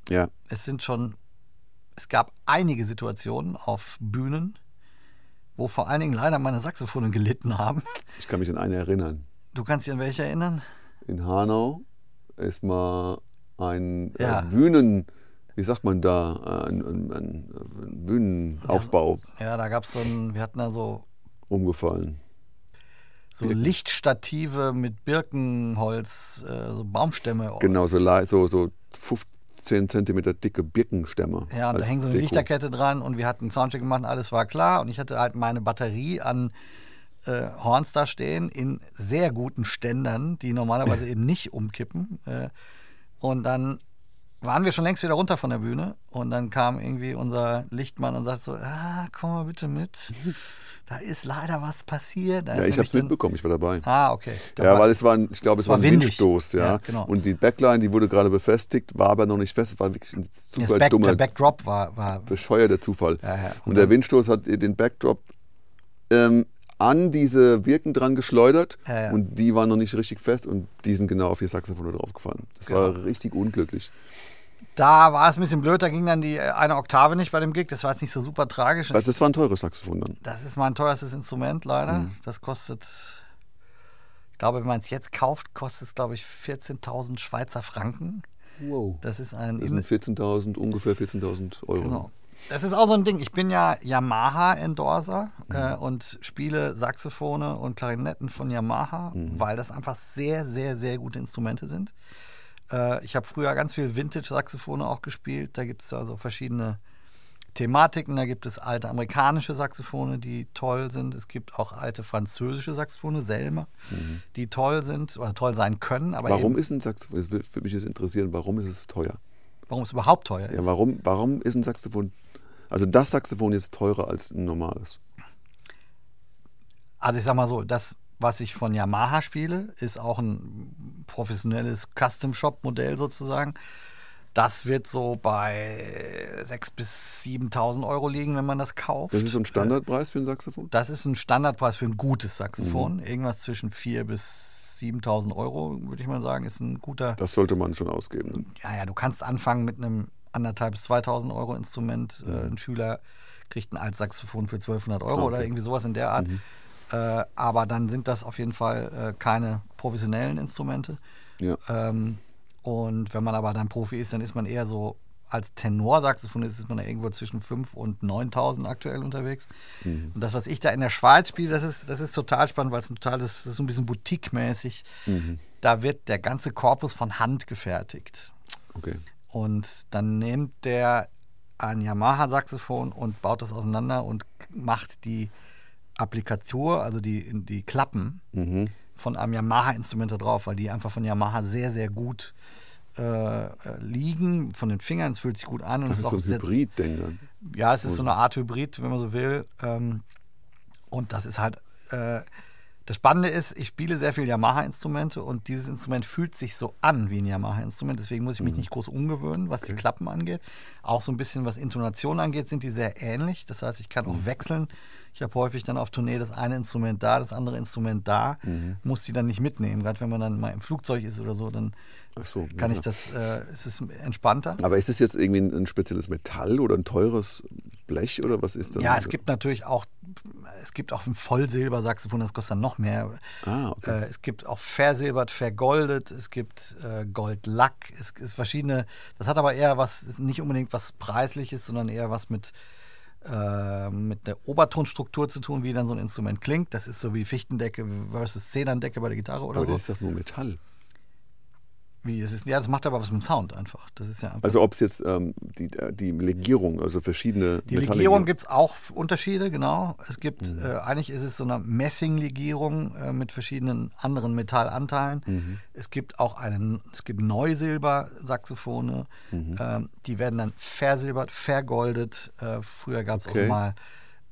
Ja, Es sind schon, es gab einige Situationen auf Bühnen, wo vor allen Dingen leider meine Saxophone gelitten haben. ich kann mich an eine erinnern. Du kannst dich an welche erinnern? In Hanau ist mal ein Ja. äh, Bühnen, wie sagt man da, äh, ein, ein, ein, Bühnenaufbau Ja, da gab es so ein, wir hatten da so, umgefallen. so Lichtstative mit Birkenholz, äh, so Baumstämme. Genau, so, so, so 15 Zentimeter dicke Birkenstämme. Ja, und da hängt so eine Deko. Lichterkette dran und wir hatten einen Soundcheck gemacht und alles war klar. Und ich hatte halt meine Batterie an äh, Horns da stehen in sehr guten Ständern, die normalerweise eben nicht umkippen. Äh, und dann waren wir schon längst wieder runter von der Bühne und dann kam irgendwie unser Lichtmann und sagt so, ah, komm mal bitte mit. Da ist leider was passiert. Da Ja, ich habe es mitbekommen, ich war dabei. Ah, okay. Da Ja, war- weil es war, ein, ich glaube, es es war ein windig. Windstoß, ja. Ja, genau. Und die Backline, die wurde gerade befestigt, war aber noch nicht fest. Es war wirklich ein das super Back, dummer, der Backdrop war, war bescheuerter Zufall. Ja, ja. Und der Windstoß hat den Backdrop ähm, an diese Birken dran geschleudert Ja, ja. und die waren noch nicht richtig fest und die sind genau auf ihr Saxophon draufgefallen. Das Genau. war richtig unglücklich. Da war es ein bisschen blöd, da ging dann die äh, eine Oktave nicht bei dem Gig. Das war jetzt nicht so super tragisch. Das war ein teures Saxophon dann. Das ist mein teuerstes Instrument leider. Mhm. Das kostet, ich glaube, wenn man es jetzt kauft, kostet es, glaube ich, 14.000 Schweizer Franken. Wow. Das ist ein. Das sind 14.000, ungefähr 14.000 Euro. Genau. Das ist auch so ein Ding. Ich bin ja Yamaha-Endorser Mhm. äh, und spiele Saxophone und Klarinetten von Yamaha, Mhm. weil das einfach sehr, sehr, sehr gute Instrumente sind. Äh, ich habe früher ganz viel Vintage-Saxophone auch gespielt. Da gibt es also verschiedene Thematiken. Da gibt es alte amerikanische Saxophone, die toll sind. Es gibt auch alte französische Saxophone, Selmer, die toll sind oder toll sein können. Aber Mhm. Warum ist ein Saxophon, das würde mich jetzt interessieren, warum ist es teuer? warum es überhaupt teuer ist? Ja, warum, warum ist ein Saxophon, also das Saxophon jetzt teurer als ein normales? Also ich sag mal so, das, was ich von Yamaha spiele, ist auch ein professionelles Custom-Shop-Modell sozusagen. Das wird so bei 6.000 bis 7.000 Euro liegen, wenn man das kauft. Das ist so ein Standardpreis für ein Saxophon? Das ist ein Standardpreis für ein gutes Mhm. Saxophon. Irgendwas zwischen 4.000 bis 7.000 Euro, würde ich mal sagen, ist ein guter. Das sollte man schon ausgeben. Ne? Ja, ja, du kannst anfangen mit einem anderthalb bis 2.000 Euro Instrument. Äh, ein Schüler kriegt ein Altsaxophon für 1.200 Euro Ah, oder okay. irgendwie sowas in der Art. Äh, aber dann sind das auf jeden Fall äh, keine professionellen Instrumente. Ja. Ähm, und wenn man aber dann Profi ist, dann ist man eher so als Tenorsaxophonist ist man da irgendwo zwischen 5.000 und 9.000 aktuell unterwegs. Und das, was ich da in der Schweiz spiele, das ist, das ist total spannend, weil es ein totales, das ist so ein bisschen Boutique-mäßig. Da wird der ganze Korpus von Hand gefertigt. Okay. Und dann nimmt der ein Yamaha-Saxophon und baut das auseinander und macht die Applikatur, also die, die Klappen Mhm. von einem Yamaha-Instrument da drauf, weil die einfach von Yamaha sehr, sehr gut äh, liegen, von den Fingern. Es fühlt sich gut an und Das es ist so ein sehr- Hybrid-Ding dann. ja, es ist so eine Art Hybrid, wenn man so will. Ähm, und das ist halt. Äh, das Spannende ist, ich spiele sehr viel Yamaha-Instrumente und dieses Instrument fühlt sich so an wie ein Yamaha-Instrument. Deswegen muss ich mich nicht groß umgewöhnen, was die Klappen angeht. Auch so ein bisschen, was Intonation angeht, sind die sehr ähnlich. Das heißt, ich kann auch wechseln. Ich habe häufig dann auf Tournee das eine Instrument da, das andere Instrument da. Muss die dann nicht mitnehmen. Gerade wenn man dann mal im Flugzeug ist oder so, dann so, kann ja. ich das, äh, ist es entspannter. Aber ist das jetzt irgendwie ein, ein spezielles Metall oder ein teures Blech oder was ist das? Ja, es gibt natürlich auch, es gibt auch ein Vollsilbersaxophon, das kostet dann noch mehr. Ah, okay. Äh, es gibt auch versilbert, vergoldet, es gibt äh, Goldlack, es ist verschiedene. Das hat aber eher was, nicht unbedingt was Preisliches, sondern eher was mit, äh, mit der Obertonstruktur zu tun, wie dann so ein Instrument klingt. Das ist so wie Fichtendecke versus Zederndecke bei der Gitarre oder Aber so. das ist doch nur Metall. Wie, das ist, ja, das macht aber was mit dem Sound einfach. Das ist ja einfach. Also ob es jetzt ähm, die, äh, die Legierung, also verschiedene Die Legierung gibt es auch Unterschiede, genau. Es gibt, Mhm. äh, eigentlich ist es so eine Messinglegierung äh, mit verschiedenen anderen Metallanteilen. Mhm. Es gibt auch einen, es gibt Neusilber-Saxophone, Mhm. ähm, die werden dann versilbert, vergoldet. Äh, früher gab es Okay. auch mal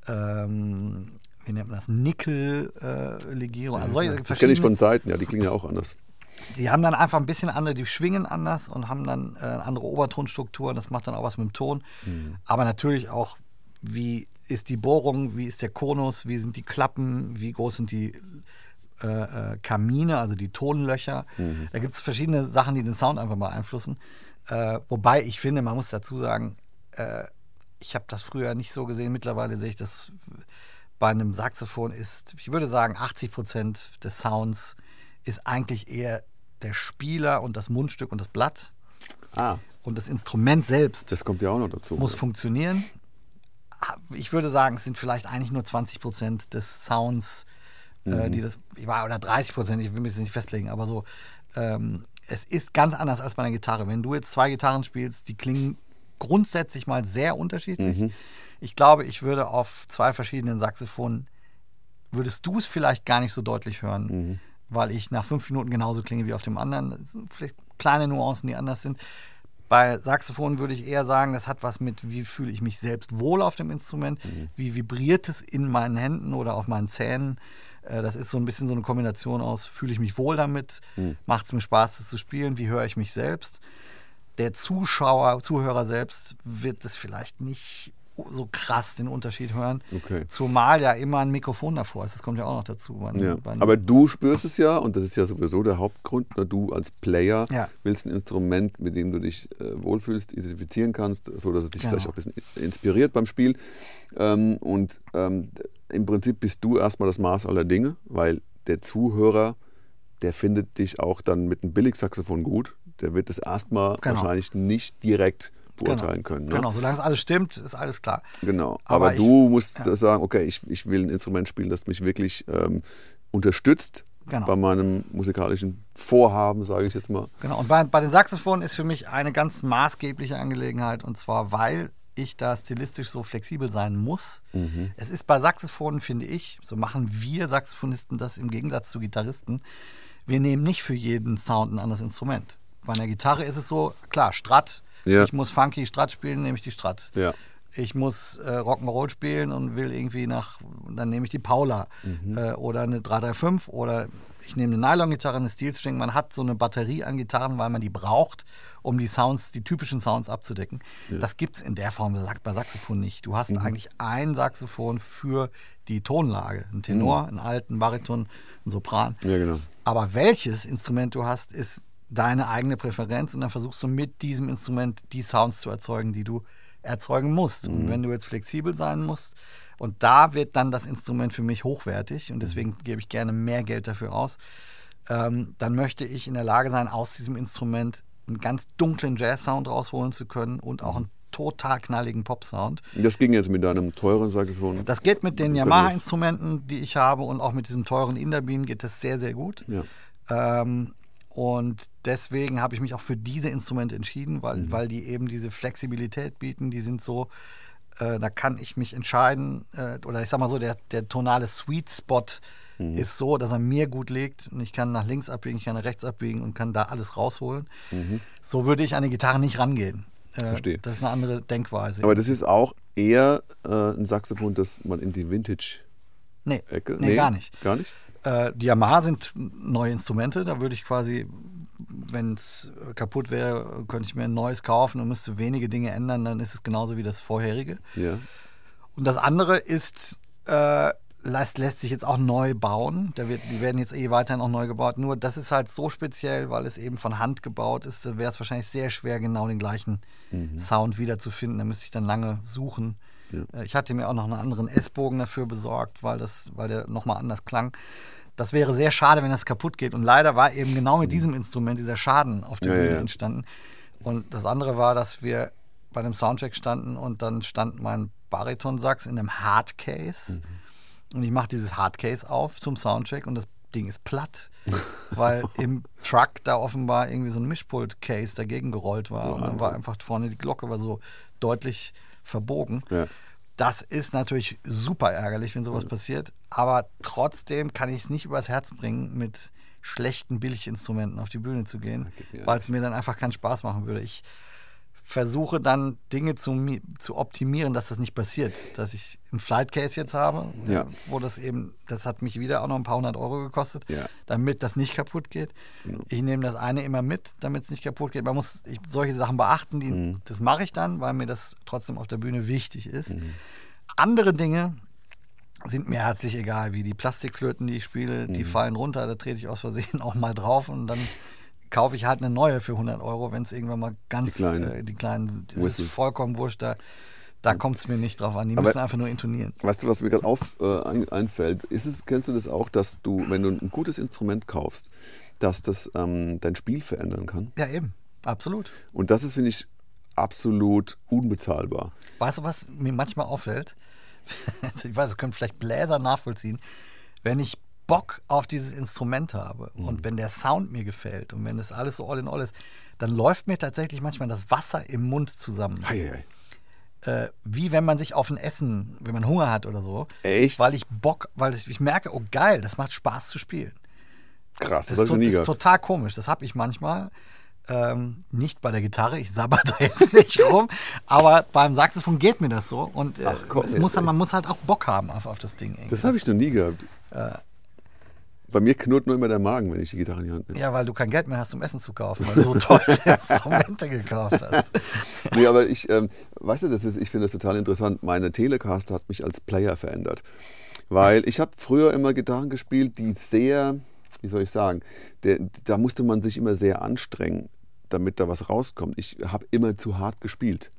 ähm, wie nennt man das, Nickel-Legierung. also solche Das kenne ich von Seiten, ja, die klingen ja auch anders. Die haben dann einfach ein bisschen andere, die schwingen anders und haben dann äh, andere Obertonstruktur. Das macht dann auch was mit dem Ton. Aber natürlich auch, wie ist die Bohrung, wie ist der Konus, wie sind die Klappen, wie groß sind die äh, äh, Kamine, also die Tonlöcher. Da gibt es verschiedene Sachen, die den Sound einfach beeinflussen. Äh, wobei ich finde, man muss dazu sagen, äh, ich habe das früher nicht so gesehen. Mittlerweile sehe ich das bei einem Saxophon ist, ich würde sagen, 80 Prozent des Sounds ist eigentlich eher der Spieler und das Mundstück und das Blatt. Ah, Und das Instrument selbst das kommt ja auch noch dazu. muss funktionieren. Ich würde sagen, es sind vielleicht eigentlich nur 20 Prozent des Sounds, äh, die das, ich war, oder 30 Prozent, ich will mich jetzt nicht festlegen, aber so, ähm, es ist ganz anders als bei einer Gitarre. Wenn du jetzt zwei Gitarren spielst, die klingen grundsätzlich mal sehr unterschiedlich. Ich glaube, ich würde auf zwei verschiedenen Saxophonen, würdest du es vielleicht gar nicht so deutlich hören, weil ich nach fünf Minuten genauso klinge wie auf dem anderen. Vielleicht kleine Nuancen, die anders sind. Bei Saxophon würde ich eher sagen, das hat was mit, wie fühle ich mich selbst wohl auf dem Instrument, wie vibriert es in meinen Händen oder auf meinen Zähnen. Äh, Das ist so ein bisschen so eine Kombination aus, fühle ich mich wohl damit, macht es mir Spaß, das zu spielen, wie höre ich mich selbst. Der Zuschauer, Zuhörer selbst wird es vielleicht nicht so krass den Unterschied hören. Okay. Zumal ja immer ein Mikrofon davor ist. Das kommt ja auch noch dazu. Man, Ja. man- Aber du spürst es ja, und das ist ja sowieso der Hauptgrund, ne? du als Player Ja. willst ein Instrument, mit dem du dich äh, wohlfühlst, identifizieren kannst, so dass es dich Genau. vielleicht auch ein bisschen inspiriert beim Spiel. Ähm, und ähm, im Prinzip bist du erstmal das Maß aller Dinge, weil der Zuhörer, der findet dich auch dann mit einem Billigsaxophon gut. Der wird das erstmal Genau. wahrscheinlich nicht direkt beurteilen können. Ne? Genau, solange es alles stimmt, ist alles klar. Genau. Aber Aber, ich- du musst ja. sagen, okay, ich, ich will ein Instrument spielen, das mich wirklich ähm, unterstützt Genau. bei meinem musikalischen Vorhaben, sage ich jetzt mal. Genau. Und bei, bei den Saxophonen ist für mich eine ganz maßgebliche Angelegenheit und zwar, weil ich da stilistisch so flexibel sein muss. Es ist bei Saxophonen, finde ich, so machen wir Saxophonisten das im Gegensatz zu Gitarristen. Wir nehmen nicht für jeden Sound ein anderes Instrument. Bei einer Gitarre ist es so, klar, Strat. Ja. Ich muss funky Strat spielen, nehme ich die Strat. Ja. Ich muss äh, Rock'n'Roll spielen und will irgendwie nach, dann nehme ich die Paula äh, oder eine 335 oder ich nehme eine Nylon-Gitarre, eine Steelstring. Man hat so eine Batterie an Gitarren, weil man die braucht, um die Sounds, die typischen Sounds abzudecken. Das gibt es in der Form sagt bei Saxophon nicht. Du hast eigentlich ein Saxophon für die Tonlage. Ein Tenor, einen alten Bariton, ein Sopran. Ja, genau. Aber welches Instrument du hast, ist deine eigene Präferenz und dann versuchst du mit diesem Instrument die Sounds zu erzeugen, die du erzeugen musst. Und wenn du jetzt flexibel sein musst, und da wird dann das Instrument für mich hochwertig und deswegen gebe ich gerne mehr Geld dafür aus, ähm, dann möchte ich in der Lage sein, aus diesem Instrument einen ganz dunklen Jazz-Sound rausholen zu können und auch einen total knalligen Pop-Sound. Das ging jetzt mit deinem teuren Saxophon. Das geht mit den Yamaha-Instrumenten, die ich habe und auch mit diesem teuren Inderbeam geht das sehr, sehr gut. Ja. Ähm, und deswegen habe ich mich auch für diese Instrumente entschieden, weil, weil die eben diese Flexibilität bieten. Die sind so, äh, da kann ich mich entscheiden, äh, oder ich sag mal so, der, der tonale Sweet Spot ist so, dass er mir gut liegt und ich kann nach links abbiegen, ich kann nach rechts abbiegen und kann da alles rausholen. So würde ich an die Gitarre nicht rangehen. Äh, Verstehe. Das ist eine andere Denkweise. Aber das ist auch eher äh, ein Saxophon, das man in die Vintage-Ecke. nee, nee, gar nicht. Gar nicht? Äh, die Yamaha sind neue Instrumente. Da würde ich quasi, wenn es kaputt wäre, könnte ich mir ein neues kaufen und müsste wenige Dinge ändern. Dann ist es genauso wie das vorherige. Ja. Und das andere ist, äh, lässt, lässt sich jetzt auch neu bauen. Da wird, die werden jetzt eh weiterhin auch neu gebaut. Nur das ist halt so speziell, weil es eben von Hand gebaut ist. Da wäre es wahrscheinlich sehr schwer, genau den gleichen Sound wiederzufinden. Da müsste ich dann lange suchen. Äh, Ich hatte mir auch noch einen anderen S-Bogen dafür besorgt, weil, das, weil der nochmal anders klang. Das wäre sehr schade, wenn das kaputt geht. Und leider war eben genau mit diesem Instrument dieser Schaden auf der Ja, ja, Bühne ja. entstanden. Und das andere war, dass wir bei dem Soundcheck standen und dann stand mein Baritonsax in einem Hardcase. Und ich mache dieses Hardcase auf zum Soundcheck und das Ding ist platt, weil im Truck da offenbar irgendwie so ein Mischpult-Case dagegen gerollt war. Und dann war einfach vorne die Glocke war so deutlich verbogen. Ja. Das ist natürlich super ärgerlich, wenn sowas passiert. Aber trotzdem kann ich es nicht übers Herz bringen, mit schlechten Billiginstrumenten auf die Bühne zu gehen, weil es mir dann einfach keinen Spaß machen würde. Ich versuche dann Dinge zu, zu optimieren, dass das nicht passiert. Dass ich ein Flight Case jetzt habe, Ja. wo das eben, das hat mich wieder auch noch ein paar hundert Euro gekostet, Ja. damit das nicht kaputt geht. Ich nehme das eine immer mit, damit es nicht kaputt geht. Man muss ich, solche Sachen beachten, die, Mhm. das mache ich dann, weil mir das trotzdem auf der Bühne wichtig ist. Andere Dinge sind mir herzlich egal, wie die Plastikflöten, die ich spiele, Mhm. die fallen runter, da trete ich aus Versehen auch mal drauf und dann kaufe ich halt eine neue für 100 Euro, wenn es irgendwann mal ganz, Die kleinen. äh, die kleinen, das ist vollkommen wurscht, da, da kommt es mir nicht drauf an, die Aber- müssen einfach nur intonieren. Weißt du, was mir gerade auf, äh, ein, einfällt? Ist es, kennst du das auch, dass du, wenn du ein gutes Instrument kaufst, dass das ähm, dein Spiel verändern kann? Ja, eben, absolut. Und das ist, finde ich, absolut unbezahlbar. Weißt du, was mir manchmal auffällt? ich weiß, das können vielleicht Bläser nachvollziehen. Wenn ich Bock auf dieses Instrument habe Mhm. und wenn der Sound mir gefällt und wenn das alles so all in all ist, dann läuft mir tatsächlich manchmal das Wasser im Mund zusammen. Hei, hei. Äh, wie wenn man sich auf ein Essen, wenn man Hunger hat oder so. Echt? Weil ich Bock, weil ich, ich merke, oh geil, das macht Spaß zu spielen. Krass, das, Das, ist, nie das ist total komisch. Das habe ich manchmal. Ähm, nicht bei der Gitarre, ich sabber da jetzt nicht rum, aber beim Saxophon geht mir das so und äh, Ach, komm es muss, man muss halt auch Bock haben auf, auf das Ding. irgendwie. Das habe ich noch nie gehabt. Bei mir knurrt nur immer der Magen, wenn ich die Gitarre in die Hand nehme. Ja, weil du kein Geld mehr hast, um Essen zu kaufen, weil du so teure Instrumente gekauft hast. Nee, aber ich, ähm, weißt du, das ist, ich finde das total interessant. Meine Telecaster hat mich als Player verändert. Weil ich habe früher immer Gitarren gespielt, die sehr, wie soll ich sagen, der, da musste man sich immer sehr anstrengen, damit da was rauskommt. Ich habe immer zu hart gespielt.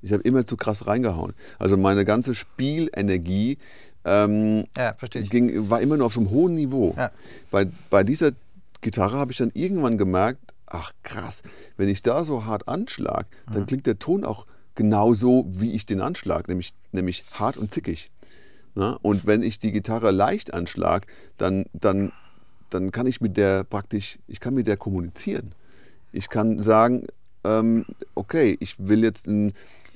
Ich habe immer zu krass reingehauen. Also meine ganze Spielenergie ähm, Ja, verstehe ich. ging, war immer nur auf so einem hohen Niveau. Ja. Bei, bei dieser Gitarre habe ich dann irgendwann gemerkt, ach krass, wenn ich da so hart anschlag, Mhm. dann klingt der Ton auch genauso, wie ich den anschlag, nämlich, nämlich hart und zickig. Na? Und wenn ich die Gitarre leicht anschlag, dann, dann, dann kann ich mit der praktisch, ich kann mit der kommunizieren. Ich kann sagen, ähm, okay, ich will jetzt ein,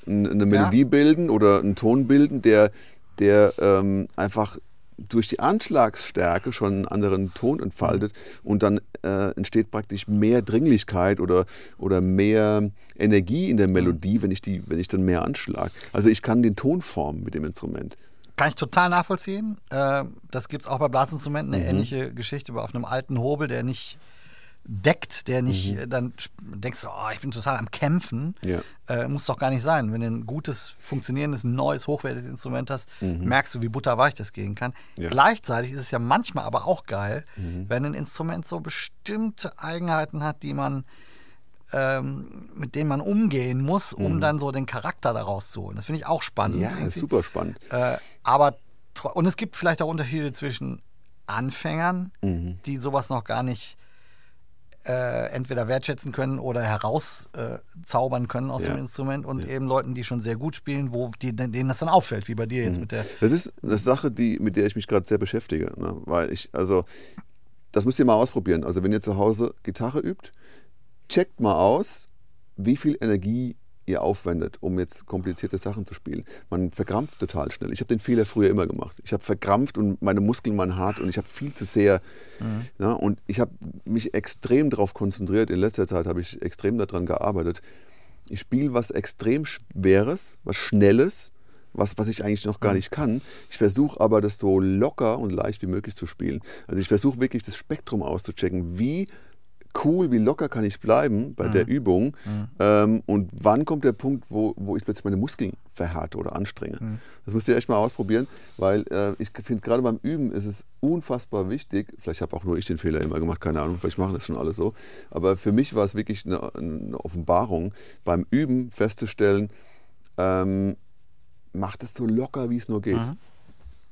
ein, eine Melodie bilden oder einen Ton bilden, der, der ähm, einfach durch die Anschlagsstärke schon einen anderen Ton entfaltet und dann äh, entsteht praktisch mehr Dringlichkeit oder, oder mehr Energie in der Melodie, wenn ich, die, wenn ich dann mehr anschlag. Also ich kann den Ton formen mit dem Instrument. Kann ich total nachvollziehen. Äh, das gibt es auch bei Blasinstrumenten, Mhm. eine ähnliche Geschichte, aber auf einem alten Hobel, der nicht deckt, der nicht, Mhm. äh, dann denkst du, oh, ich bin total am Kämpfen. Ja. Äh, muss doch gar nicht sein. Wenn du ein gutes, funktionierendes, neues, hochwertiges Instrument hast, merkst du, wie butterweich das gehen kann. Mhm. Ja. Mhm. Gleichzeitig ist es ja manchmal aber auch geil, wenn ein Instrument so bestimmte Eigenheiten hat, die man ähm, mit denen man umgehen muss, um dann so den Charakter daraus zu holen. Das finde ich auch spannend. Mhm. Ja, irgendwie. super spannend. Äh, aber und es gibt vielleicht auch Unterschiede zwischen Anfängern, Mhm. die sowas noch gar nicht äh, entweder wertschätzen können oder herauszaubern äh, können aus Ja. dem Instrument und eben Leuten, die schon sehr gut spielen, wo die, denen das dann auffällt, wie bei dir Mhm. jetzt mit der. Das ist eine Sache, die, mit der ich mich gerade sehr beschäftige. Ne? Weil ich, also, das müsst ihr mal ausprobieren. Also, wenn ihr zu Hause Gitarre übt, checkt mal aus, wie viel Energie ihr aufwendet, um jetzt komplizierte Sachen zu spielen. Man verkrampft total schnell. Ich habe den Fehler früher immer gemacht. Ich habe verkrampft und meine Muskeln waren hart und ich habe viel zu sehr. Ja, und ich habe mich extrem darauf konzentriert. In letzter Zeit habe ich extrem daran gearbeitet. Ich spiele was extrem Schweres, was Schnelles, was, was ich eigentlich noch gar nicht kann. Ich versuche aber, das so locker und leicht wie möglich zu spielen. Also ich versuche wirklich das Spektrum auszuchecken. Wie cool, wie locker kann ich bleiben bei der Übung ähm, und wann kommt der Punkt, wo, wo ich plötzlich meine Muskeln verhärte oder anstrenge. Das müsst ihr echt mal ausprobieren, weil äh, ich finde, gerade beim Üben ist es unfassbar wichtig, vielleicht habe auch nur ich den Fehler immer gemacht, keine Ahnung, vielleicht machen das schon alle so, aber für mich war es wirklich eine, eine Offenbarung, beim Üben festzustellen, ähm, macht es so locker, wie es nur geht.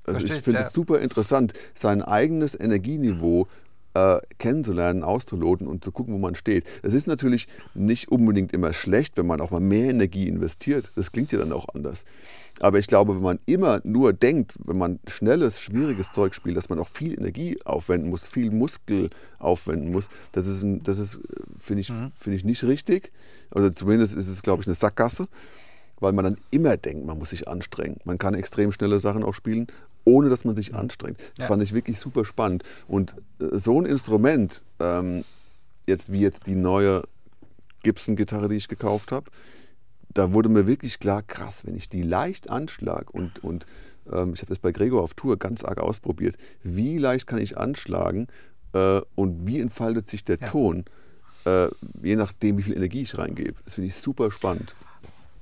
Also Verstehe ich finde ja. es super interessant, sein eigenes Energieniveau äh, kennenzulernen, auszuloten und zu gucken, wo man steht. Es ist natürlich nicht unbedingt immer schlecht, wenn man auch mal mehr Energie investiert. Das klingt ja dann auch anders. Aber ich glaube, wenn man immer nur denkt, wenn man schnelles, schwieriges Zeug spielt, dass man auch viel Energie aufwenden muss, viel Muskel aufwenden muss, das ist, ein- das ist finde ich, finde ich nicht richtig. Also zumindest ist es, glaube ich, eine Sackgasse weil man dann immer denkt, man muss sich anstrengen. Man kann extrem schnelle Sachen auch spielen, ohne dass man sich anstrengt. Das Ja. fand ich wirklich super spannend. Und äh, so ein Instrument, ähm, jetzt wie jetzt die neue Gibson-Gitarre, die ich gekauft habe, da wurde mir wirklich klar, krass, wenn ich die leicht anschlag und, und ähm, ich habe das bei Gregor auf Tour ganz arg ausprobiert, wie leicht kann ich anschlagen äh, und wie entfaltet sich der Ja. Ton, äh, je nachdem, wie viel Energie ich reingebe. Das finde ich super spannend.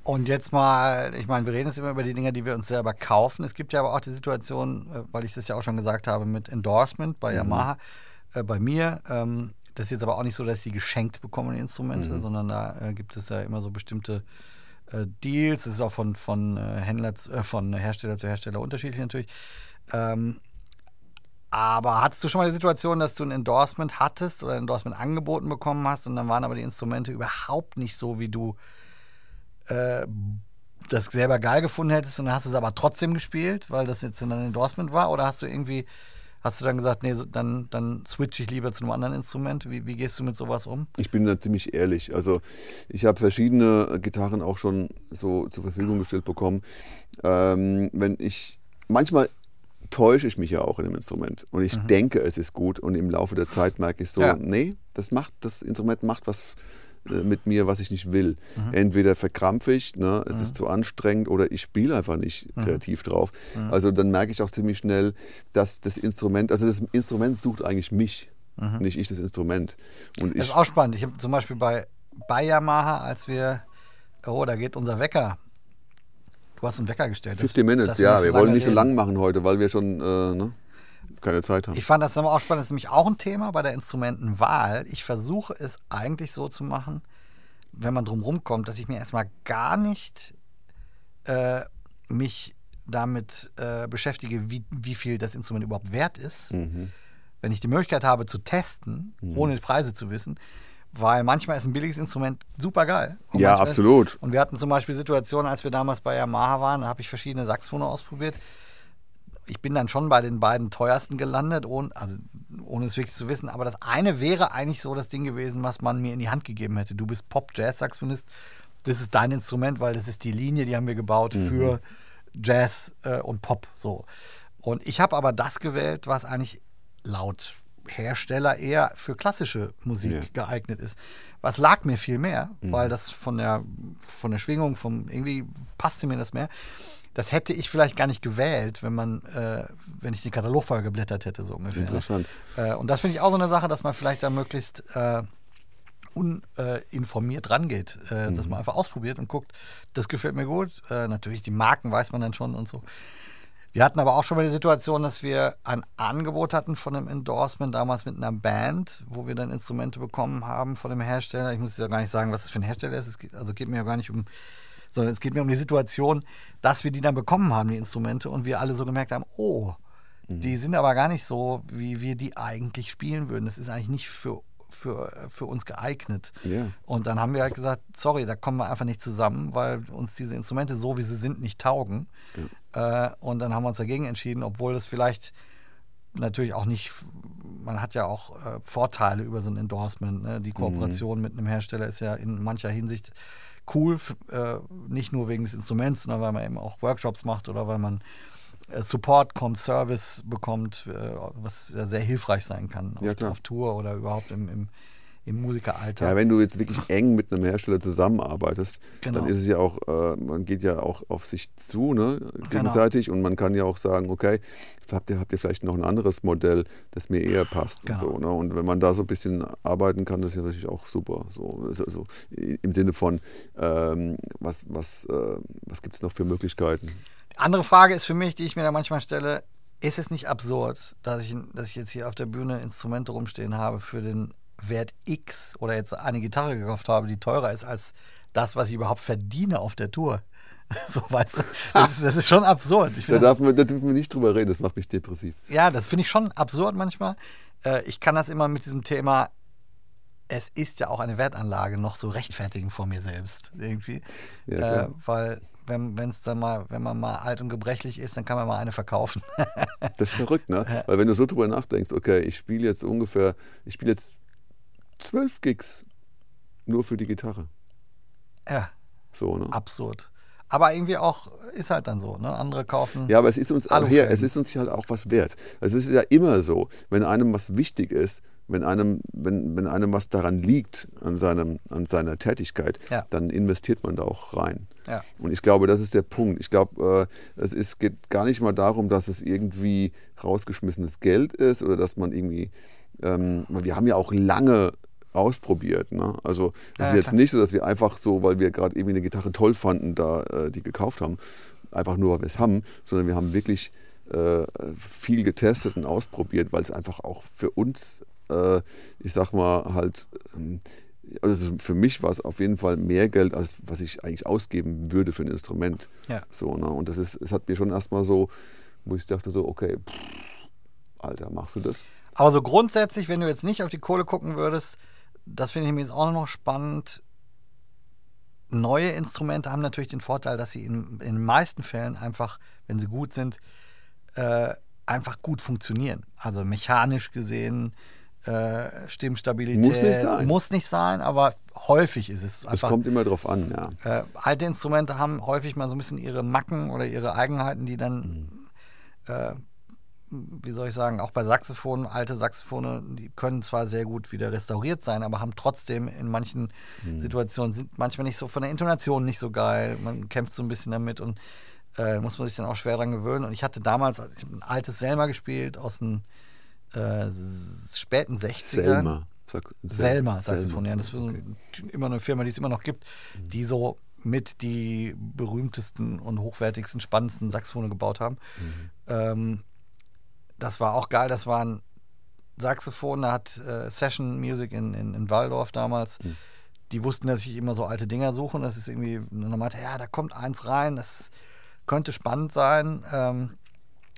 Und jetzt mal, ich meine, wir reden jetzt immer über die Dinge, die wir uns selber kaufen. Es gibt ja aber auch die Situation, äh, weil ich das ja auch schon gesagt habe, mit Endorsement bei Yamaha, äh, bei mir. Ähm, das ist jetzt aber auch nicht so, dass die geschenkt bekomme, die Instrumente, sondern da äh, gibt es ja immer so bestimmte äh, Deals. Das ist auch von, von, äh, Händler, äh, von Hersteller zu Hersteller unterschiedlich natürlich. Ähm, aber hattest du schon mal die Situation, dass du ein Endorsement hattest oder ein Endorsement angeboten bekommen hast und dann waren aber die Instrumente überhaupt nicht so, wie du äh, das selber geil gefunden hättest und dann hast du es aber trotzdem gespielt, weil das jetzt ein Endorsement war? Oder hast du irgendwie, hast du dann gesagt, nee, dann, dann switch ich lieber zu einem anderen Instrument? Wie, wie gehst du mit sowas um? Ich bin da ziemlich ehrlich. Also ich habe verschiedene Gitarren auch schon so zur Verfügung gestellt bekommen. Ähm, wenn ich manchmal täusche ich mich ja auch in dem Instrument und ich denke, es ist gut und im Laufe der Zeit merke ich so, Ja. nee, das macht das Instrument macht was mit mir, was ich nicht will. Entweder verkrampfe ich, ne, es ist zu anstrengend oder ich spiele einfach nicht kreativ drauf. Also dann merke ich auch ziemlich schnell, dass das Instrument, also das Instrument sucht eigentlich mich, nicht ich das Instrument. Und Das ist auch spannend. Ich habe zum Beispiel bei, bei Yamaha, als wir, oh, da geht unser Wecker. Du hast einen Wecker gestellt. dass- 50 Minutes, ja. so Wir wollen nicht so reden. lang machen heute, weil wir schon äh, ne, keine Zeit haben. Ich fand das aber auch spannend. Das ist nämlich auch ein Thema bei der Instrumentenwahl. Ich versuche es eigentlich so zu machen, wenn man drum rumkommt, dass ich mir erstmal gar nicht äh, mich damit äh, beschäftige, wie, wie viel das Instrument überhaupt wert ist. Mhm. Wenn ich die Möglichkeit habe zu testen, ohne die Preise zu wissen, weil manchmal ist ein billiges Instrument super geil. Ja, absolut. Und wir hatten zum Beispiel Situationen, als wir damals bei Yamaha waren, da habe ich verschiedene Saxophone ausprobiert. Ich bin dann schon bei den beiden teuersten gelandet, ohne, also ohne es wirklich zu wissen. Aber das eine wäre eigentlich so das Ding gewesen, was man mir in die Hand gegeben hätte. Du bist Pop-Jazz-Saxophonist. Das ist dein Instrument, weil das ist die Linie, die haben wir gebaut für Jazz äh, und Pop. So. Und ich habe aber das gewählt, was eigentlich laut Hersteller eher für klassische Musik Ja. geeignet ist. Was lag mir viel mehr, weil das von der, von der Schwingung, vom, irgendwie passte mir das mehr. Das hätte ich vielleicht gar nicht gewählt, wenn man, äh, wenn ich den Katalog vorher geblättert hätte, so ungefähr. ne? Interessant. Äh, und das finde ich auch so eine Sache, dass man vielleicht da möglichst äh, uninformiert rangeht, äh, dass man einfach ausprobiert und guckt, das gefällt mir gut. Äh, natürlich, die Marken weiß man dann schon und so. Wir hatten aber auch schon mal die Situation, dass wir ein Angebot hatten von einem Endorsement damals mit einer Band, wo wir dann Instrumente bekommen haben von dem Hersteller. Ich muss jetzt ja gar nicht sagen, was das für ein Hersteller ist. Es geht, also geht mir ja gar nicht um, sondern es geht mir um die Situation, dass wir die dann bekommen haben, die Instrumente, und wir alle so gemerkt haben, oh, die sind aber gar nicht so, wie wir die eigentlich spielen würden. Das ist eigentlich nicht für, für, für uns geeignet. Ja. Und dann haben wir halt gesagt, sorry, da kommen wir einfach nicht zusammen, weil uns diese Instrumente so, wie sie sind, nicht taugen. Äh, und dann haben wir uns dagegen entschieden, obwohl das vielleicht natürlich auch nicht, man hat ja auch äh, Vorteile über so ein Endorsement. Ne? Die Kooperation mit einem Hersteller ist ja in mancher Hinsicht cool, äh, nicht nur wegen des Instruments, sondern weil man eben auch Workshops macht oder weil man äh, Support kommt, Service bekommt, äh, was ja sehr hilfreich sein kann auf, Ja, auf Tour oder überhaupt im, im, im Musikeralltag. Ja, wenn du jetzt wirklich eng mit einem Hersteller zusammenarbeitest, Genau. dann ist es ja auch, äh, man geht ja auch auf sich zu, ne, gegenseitig und man kann ja auch sagen, okay, habt ihr, habt ihr vielleicht noch ein anderes Modell, das mir eher passt Genau. und so. Ne? Und wenn man da so ein bisschen arbeiten kann, das ist ja natürlich auch super. So, also, also im Sinne von, ähm, was, was, äh, was gibt es noch für Möglichkeiten? Andere Frage ist für mich, die ich mir da manchmal stelle, ist es nicht absurd, dass ich, dass ich jetzt hier auf der Bühne Instrumente rumstehen habe für den Wert X oder jetzt eine Gitarre gekauft habe, die teurer ist als das, was ich überhaupt verdiene auf der Tour? So, weißt du, das ist, das ist schon absurd. Ich Da, das, darf man, da dürfen wir nicht drüber reden, das macht mich depressiv. ja, das finde ich schon absurd manchmal. Äh, Ich kann das immer mit diesem Thema, es ist ja auch eine Wertanlage, noch so rechtfertigen vor mir selbst irgendwie. Ja, äh, weil wenn es dann mal, wenn man mal alt und gebrechlich ist, dann kann man mal eine verkaufen. Das ist verrückt, ne? Weil wenn du so drüber nachdenkst, okay, ich spiele jetzt ungefähr, ich spiele jetzt zwölf Gigs nur für die Gitarre. ja, So, ne? absurd. Aber irgendwie auch, ist halt dann so, ne? Andere kaufen. Ja, aber es ist uns auch her, es ist uns halt auch was wert. Also es ist ja immer so, wenn einem was wichtig ist, wenn einem, wenn, wenn einem was daran liegt, an, seinem, an seiner Tätigkeit, Ja. dann investiert man da auch rein. Ja. Und ich glaube, das ist der Punkt. Ich glaube, äh, es ist, geht gar nicht mal darum, dass es irgendwie rausgeschmissenes Geld ist oder dass man irgendwie, ähm, wir haben ja auch lange ausprobiert. Ne? Also es Ja, ist jetzt klar. nicht so, dass wir einfach so, weil wir gerade irgendwie eine Gitarre toll fanden, da äh, die gekauft haben, einfach nur, weil wir es haben, sondern wir haben wirklich äh, viel getestet und ausprobiert, weil es einfach auch für uns, äh, ich sag mal, halt, ähm, also für mich war es auf jeden Fall mehr Geld, als was ich eigentlich ausgeben würde für ein Instrument. Ja. So, ne? Und das ist, es hat mir schon erstmal so, wo ich dachte so, okay, pff, Alter, machst du das? Aber so grundsätzlich, wenn du jetzt nicht auf die Kohle gucken würdest, das finde ich mir jetzt auch noch spannend. Neue Instrumente haben natürlich den Vorteil, dass sie in, in den meisten Fällen einfach, wenn sie gut sind, äh, einfach gut funktionieren. Also mechanisch gesehen, äh, Stimmstabilität. Muss nicht sein. Muss nicht sein, aber häufig ist es Es einfach. kommt immer drauf an, ja. Äh, alte Instrumente haben häufig mal so ein bisschen ihre Macken oder ihre Eigenheiten, die dann, äh, wie soll ich sagen, auch bei Saxophonen, alte Saxophone, die können zwar sehr gut wieder restauriert sein, aber haben trotzdem in manchen Situationen, sind manchmal nicht so von der Intonation nicht so geil. Man kämpft so ein bisschen damit und äh, muss man sich dann auch schwer dran gewöhnen. Und ich hatte damals, ich habe ein altes Selma gespielt aus den äh, späten 60ern. Selma. Sag, Selma Saxophon, ja. Das ist Okay. immer eine Firma, die es immer noch gibt, die so mit die berühmtesten und hochwertigsten, spannendsten Saxophone gebaut haben. Ähm, das war auch geil. Das war ein Saxophon, da hat äh, Session Music in, in, in Waldorf damals. Die wussten, dass ich immer so alte Dinger suche und das ist irgendwie, dann meinte, ja, da kommt eins rein, das könnte spannend sein. Ähm,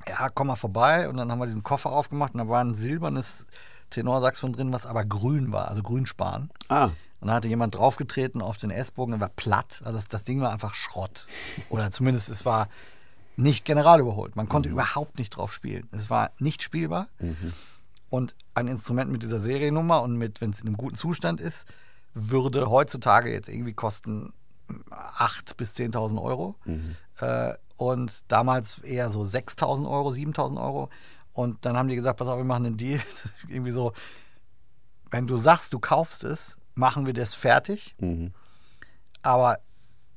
ja, komm mal vorbei. Und dann haben wir diesen Koffer aufgemacht und da war ein silbernes Tenorsaxophon drin, was aber grün war, also Grünspan. Ah, Und da hatte jemand draufgetreten auf den S-Bogen, der war platt. Also das, das Ding war einfach Schrott. Oder zumindest es war nicht general überholt. Man konnte überhaupt nicht drauf spielen. Es war nicht spielbar. Und ein Instrument mit dieser Seriennummer und mit, wenn es in einem guten Zustand ist, würde heutzutage jetzt irgendwie kosten 8.000 bis 10.000 Euro. Äh, und damals eher so 6.000 Euro, 7.000 Euro. Und dann haben die gesagt, pass auf, wir machen einen Deal. Irgendwie so, wenn du sagst, du kaufst es, machen wir das fertig. Aber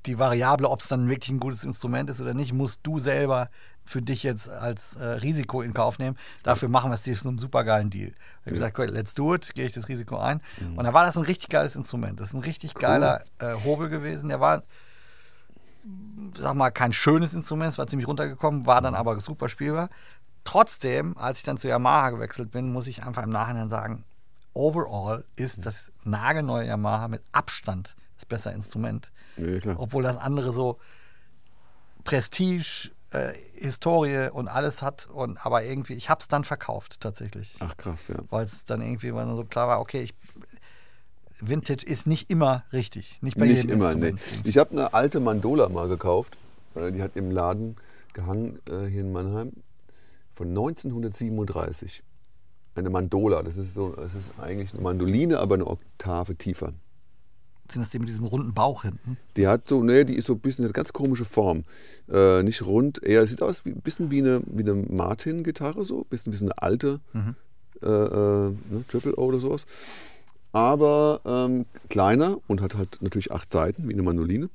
die Variable, ob es dann wirklich ein gutes Instrument ist oder nicht, musst du selber für dich jetzt als äh, Risiko in Kauf nehmen. Dafür machen wir es dir zu einem supergeilen Deal. Ich habe gesagt, okay, let's do it, gehe ich das Risiko ein. Und da war das ein richtig geiles Instrument. Das ist ein richtig geiler äh, Hobel gewesen. Der war, sag mal, kein schönes Instrument, es war ziemlich runtergekommen, war dann aber super spielbar. Trotzdem, als ich dann zu Yamaha gewechselt bin, muss ich einfach im Nachhinein sagen, overall ist das nagelneue Yamaha mit Abstand das bessere Instrument. ja. Obwohl das andere so Prestige, äh, Historie und alles hat. Und, aber irgendwie, ich habe es dann verkauft tatsächlich. Ach krass, ja. Weil es dann irgendwie weil dann so klar war, okay, ich, Vintage ist nicht immer richtig. Nicht bei Nicht jedem immer, nee. Instrument. Ich habe eine alte Mandola mal gekauft. Die hat im Laden gehangen äh, hier in Mannheim von 1937. Eine Mandola, das ist so, das ist eigentlich eine Mandoline, aber eine Oktave tiefer. Sind das die mit diesem runden Bauch hinten? Die hat so, ne, die ist so ein bisschen, hat ganz komische Form. Äh, nicht rund, eher, sieht aus wie ein bisschen wie eine, wie eine Martin-Gitarre, so, bisschen wie so eine alte äh, äh, ne, Triple O oder sowas. Aber ähm, kleiner und hat halt natürlich acht Seiten, wie eine Mandoline.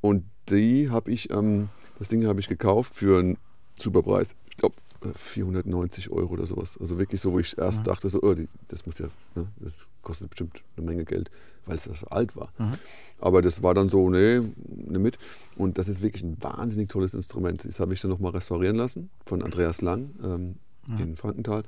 Und die habe ich, ähm, das Ding habe ich gekauft für einen super Preis. Glaube 490 Euro oder sowas. Also wirklich so, wo ich erst dachte, so, oh, die, das muss ja, ne, das kostet bestimmt eine Menge Geld, weil es so alt war. Aber das war dann so, nee, nimm mit. Und das ist wirklich ein wahnsinnig tolles Instrument. Das habe ich dann nochmal restaurieren lassen von Andreas Lang ähm, in Frankenthal.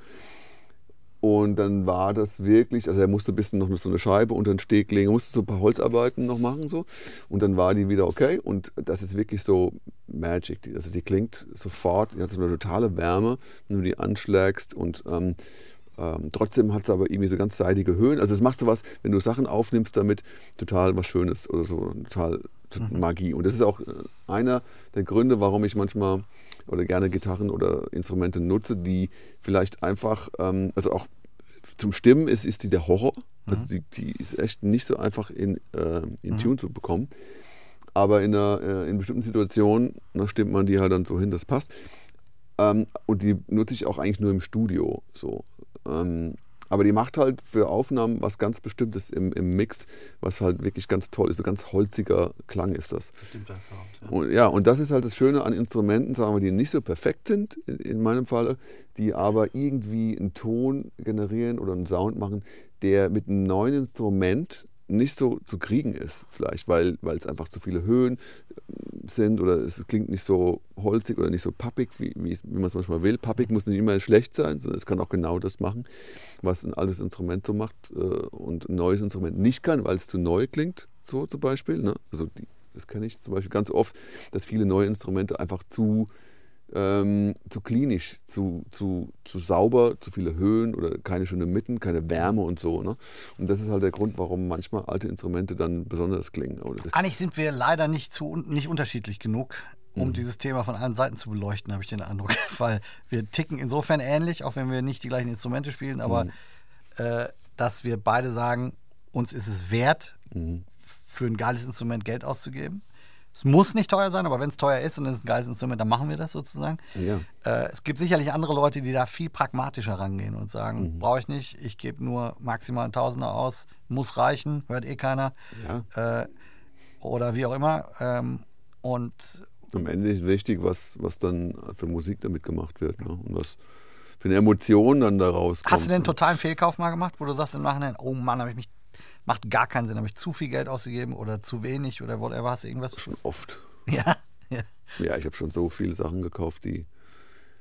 Und dann war das wirklich, also er musste ein bisschen noch so eine Scheibe unter den Steg legen, musste so ein paar Holzarbeiten noch machen so. Und dann war die wieder okay. Und das ist wirklich so Magic. Die- Also die klingt sofort, die hat so eine totale Wärme, wenn du die anschlägst. Und ähm, ähm, trotzdem hat es aber irgendwie so ganz seidige Höhen. Also es macht sowas, wenn du Sachen aufnimmst damit, total was Schönes oder so, total Magie. Und das ist auch äh, einer der Gründe, warum ich manchmal oder gerne Gitarren oder Instrumente nutze, die vielleicht einfach, ähm, also auch zum Stimmen ist, ist die der Horror. Also die, die ist echt nicht so einfach in, äh, in Tune zu bekommen. Aber in, einer, äh, in bestimmten Situationen, da stimmt man die halt dann so hin, das passt. Ähm, und die nutze ich auch eigentlich nur im Studio. So. Ähm, Aber die macht halt für Aufnahmen was ganz Bestimmtes im, im Mix, was halt wirklich ganz toll ist. So ganz holziger Klang ist das. Bestimmter Sound. Ja. Und, ja, und das ist halt das Schöne an Instrumenten, sagen wir, die nicht so perfekt sind, in, in meinem Fall, die aber irgendwie einen Ton generieren oder einen Sound machen, der mit einem neuen Instrument nicht so zu kriegen ist, vielleicht, weil, weil es einfach zu viele Höhen sind oder es klingt nicht so holzig oder nicht so pappig, wie, wie, man es manchmal will. Pappig muss nicht immer schlecht sein, sondern es kann auch genau das machen, was ein altes Instrument so macht äh, und ein neues Instrument nicht kann, weil es zu neu klingt, so zum Beispiel. Ne? Also die, das kenne ich zum Beispiel ganz oft, dass viele neue Instrumente einfach zu ähm, zu klinisch, zu, zu, zu sauber, zu viele Höhen oder keine schöne Mitten, keine Wärme und so. Ne? Und das ist halt der Grund, warum manchmal alte Instrumente dann besonders klingen. Eigentlich sind wir leider nicht, zu, nicht unterschiedlich genug, um mhm. dieses Thema von allen Seiten zu beleuchten, habe ich den Eindruck. Weil wir ticken insofern ähnlich, auch wenn wir nicht die gleichen Instrumente spielen, aber mhm. äh, dass wir beide sagen, uns ist es wert, mhm. für ein geiles Instrument Geld auszugeben. Es muss nicht teuer sein, aber wenn es teuer ist und es ist ein geiles Instrument, dann machen wir das sozusagen. Ja. Äh, es gibt sicherlich andere Leute, die da viel pragmatischer rangehen und sagen, mhm. brauche ich nicht, ich gebe nur maximal ein Tausender aus, muss reichen, hört eh keiner. Ja. Äh, oder wie auch immer. Ähm, und am Ende ist wichtig, was, was dann für Musik damit gemacht wird ne? und was für eine Emotion dann daraus kommt. Hast du denn einen totalen Fehlkauf mal gemacht, wo du sagst im Nachhinein, oh Mann, habe ich mich macht gar keinen Sinn. Habe ich zu viel Geld ausgegeben oder zu wenig oder whatever? Hast du irgendwas? Schon oft. Ja. Ja, ja ich habe schon so viele Sachen gekauft, die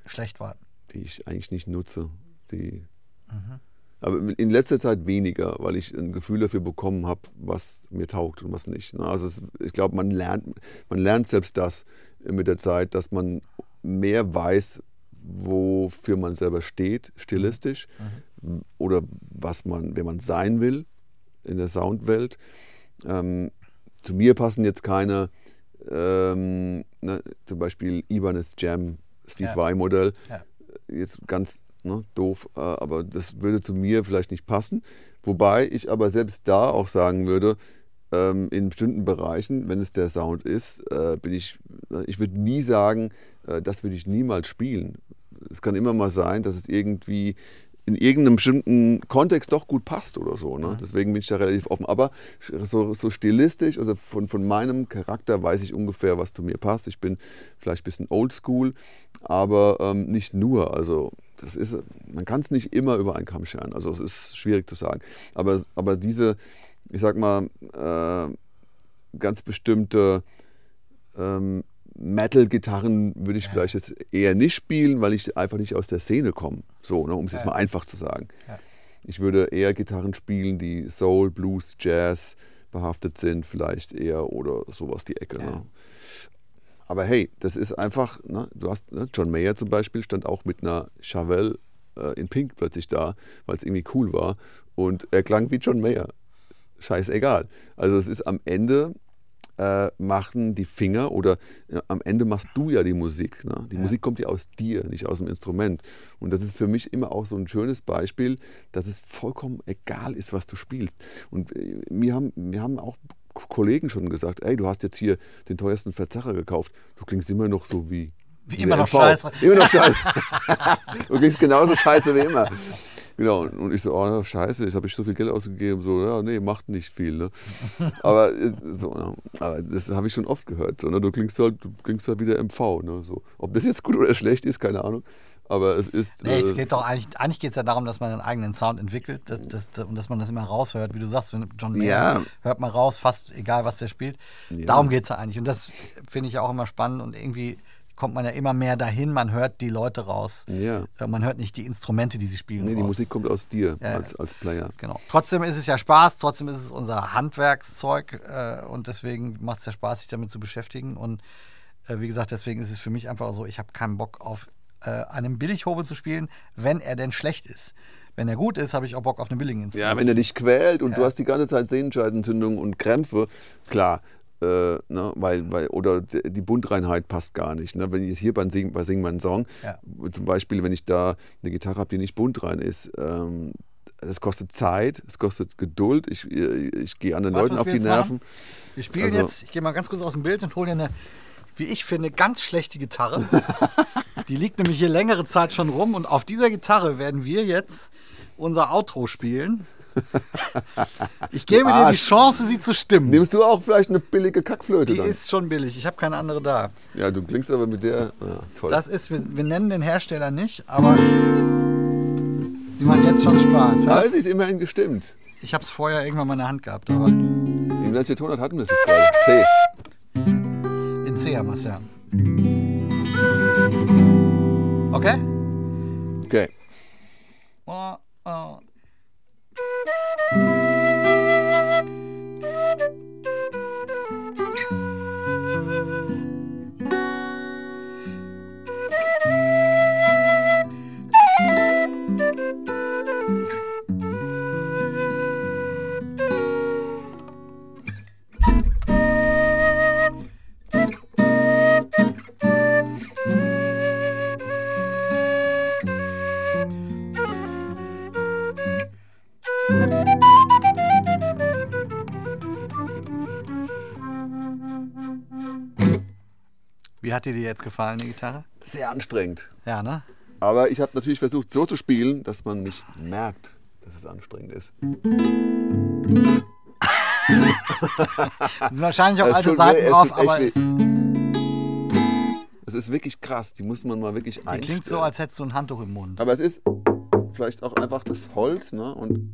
schlecht waren. Die ich eigentlich nicht nutze. Die. Mhm. Aber in letzter Zeit weniger, weil ich ein Gefühl dafür bekommen habe, was mir taugt und was nicht. Ne? Also es, ich glaube, man lernt, man lernt selbst das mit der Zeit, dass man mehr weiß, wofür man selber steht, stilistisch, mhm. oder was man, wer man sein will in der Soundwelt. Ähm, zu mir passen jetzt keine, ähm, ne, zum Beispiel Ibanez Jam, Steve ja. Vai Modell. Ja. Jetzt ganz ne, doof, äh, aber das würde zu mir vielleicht nicht passen. Wobei ich aber selbst da auch sagen würde, ähm, in bestimmten Bereichen, wenn es der Sound ist, äh, bin ich, ich würde nie sagen, äh, das würde ich niemals spielen. Es kann immer mal sein, dass es irgendwie in irgendeinem bestimmten Kontext doch gut passt oder so. Ne? Deswegen bin ich da relativ offen. Aber so, so stilistisch, also von, von meinem Charakter weiß ich ungefähr, was zu mir passt. Ich bin vielleicht ein bisschen oldschool, aber ähm, nicht nur. Also das ist, man kann es nicht immer über einen Kamm scheren. Also es ist schwierig zu sagen. Aber, aber diese, ich sag mal, äh, ganz bestimmte ähm, Metal-Gitarren würde ich ja. vielleicht jetzt eher nicht spielen, weil ich einfach nicht aus der Szene komme. So, ne, um es jetzt mal einfach zu sagen. Ich würde eher Gitarren spielen, die Soul, Blues, Jazz behaftet sind, vielleicht eher oder sowas die Ecke. Ne? Aber hey, das ist einfach, ne, du hast, ne, John Mayer zum Beispiel stand auch mit einer Chevelle äh, in Pink plötzlich da, weil es irgendwie cool war. Und er klang wie John Mayer. Scheißegal. Also es ist am Ende äh, machen die Finger oder ja, am Ende machst du ja die Musik. Ne? Die ja. Musik kommt ja aus dir, nicht aus dem Instrument. Und das ist für mich immer auch so ein schönes Beispiel, dass es vollkommen egal ist, was du spielst. Und äh, mir haben, mir haben auch Kollegen schon gesagt, ey, du hast jetzt hier den teuersten Verzerrer gekauft. Du klingst immer noch so wie wie immer noch scheiße. Immer noch scheiße. du klingst genauso scheiße wie immer. Genau, und ich so, oh, scheiße, jetzt habe ich so viel Geld ausgegeben. So, ja, nee, macht nicht viel. Ne? aber, äh, so, ja, aber das habe ich schon oft gehört. So, ne? Du klingst halt, du klingst halt wieder MV. Ne? So, ob das jetzt gut oder schlecht ist, keine Ahnung. Aber es ist. Nee, äh, es geht doch eigentlich, eigentlich geht es ja darum, dass man einen eigenen Sound entwickelt das, das, das, und dass man das immer raushört, wie du sagst, John Mayer ja. hört man raus, fast egal, was der spielt. Ja. Darum geht es ja eigentlich. Und das finde ich auch immer spannend und irgendwie kommt man ja immer mehr dahin, man hört die Leute raus. Ja. Äh, man hört nicht die Instrumente, die sie spielen. Nee, die Musik kommt aus dir ja, als, als Player. Genau. Trotzdem ist es ja Spaß, trotzdem ist es unser Handwerkszeug äh, und deswegen macht es ja Spaß, sich damit zu beschäftigen. Und äh, wie gesagt, deswegen ist es für mich einfach so, ich habe keinen Bock auf äh, einem Billighobel zu spielen, wenn er denn schlecht ist. Wenn er gut ist, habe ich auch Bock auf eine billige Instrument. Ja, wenn er dich quält und ja. du hast die ganze Zeit Sehnenscheidentzündung und Krämpfe, klar, äh, ne, weil, weil, oder die Bundreinheit passt gar nicht. Ne? Wenn ich hier bei Sing, bei Sing meinen Song, ja. zum Beispiel, wenn ich da eine Gitarre habe, die nicht buntrein ist, ähm, das kostet Zeit, es kostet Geduld, ich, ich gehe anderen Leuten auf die Nerven. Machen? Wir spielen also, jetzt, ich gehe mal ganz kurz aus dem Bild und hole dir eine, wie ich finde, ganz schlechte Gitarre. Die liegt nämlich hier längere Zeit schon rum und auf dieser Gitarre werden wir jetzt unser Outro spielen. Ich gebe dir die. Chance, sie zu stimmen. Nimmst du auch vielleicht eine billige Kackflöte Die dann? ist schon billig. Ich habe keine andere da. ja, du klingst aber mit der. Ja, toll. Das ist, wir, wir nennen den Hersteller nicht, aber sie macht jetzt schon Spaß. Weißt? sie ist immerhin gestimmt. Ich habe es vorher irgendwann mal in der Hand gehabt, aber In welcher Tonart hatten wir es jetzt gerade? C. in C haben wir es ja. Okay? Okay. Oh, oh. Thank you. Wie hat dir die jetzt gefallen, die Gitarre? Sehr anstrengend. Ja, ne? Aber ich habe natürlich versucht, so zu spielen, dass man nicht merkt, dass es anstrengend ist. Es sind wahrscheinlich auch Es alte Seiten weh, drauf, aber Es ist wirklich krass. Die muss man mal wirklich die einstellen. klingt so, als hättest du ein Handtuch im Mund. Aber es ist vielleicht auch einfach das Holz, ne? Und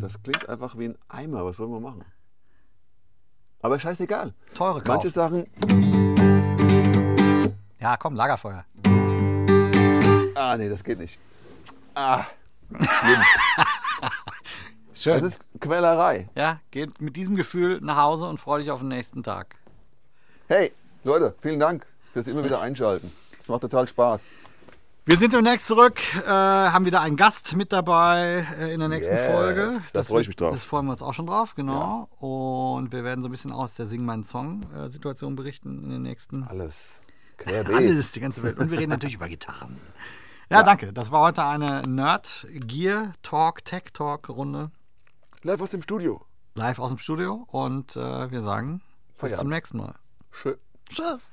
das klingt einfach wie ein Eimer. Was soll man machen? Aber scheißegal. Teure Kauf. Manche Sachen. Ja, komm, Lagerfeuer. Ah, nee, das geht nicht. Ah. Schön. Das ist Quälerei. ja, geh mit diesem Gefühl nach Hause und freu dich auf den nächsten Tag. Hey, Leute, vielen Dank fürs immer wieder einschalten. Es macht total Spaß. Wir sind demnächst zurück, äh, haben wieder einen Gast mit dabei äh, in der nächsten Yes, Folge. da freu ich mich drauf. Das freuen wir uns auch schon drauf, genau. Und wir werden so ein bisschen aus der Sing meinen Song-Situation berichten in den nächsten. Alles. Querbeet. Alles, die ganze Welt. Und wir reden natürlich über Gitarren. Ja, danke. Das war heute eine Nerd-Gear-Talk, Tech-Talk-Runde Live aus dem Studio. live aus dem Studio. Und äh, wir sagen bis Feierabend. zum nächsten Mal. Schön. Tschüss.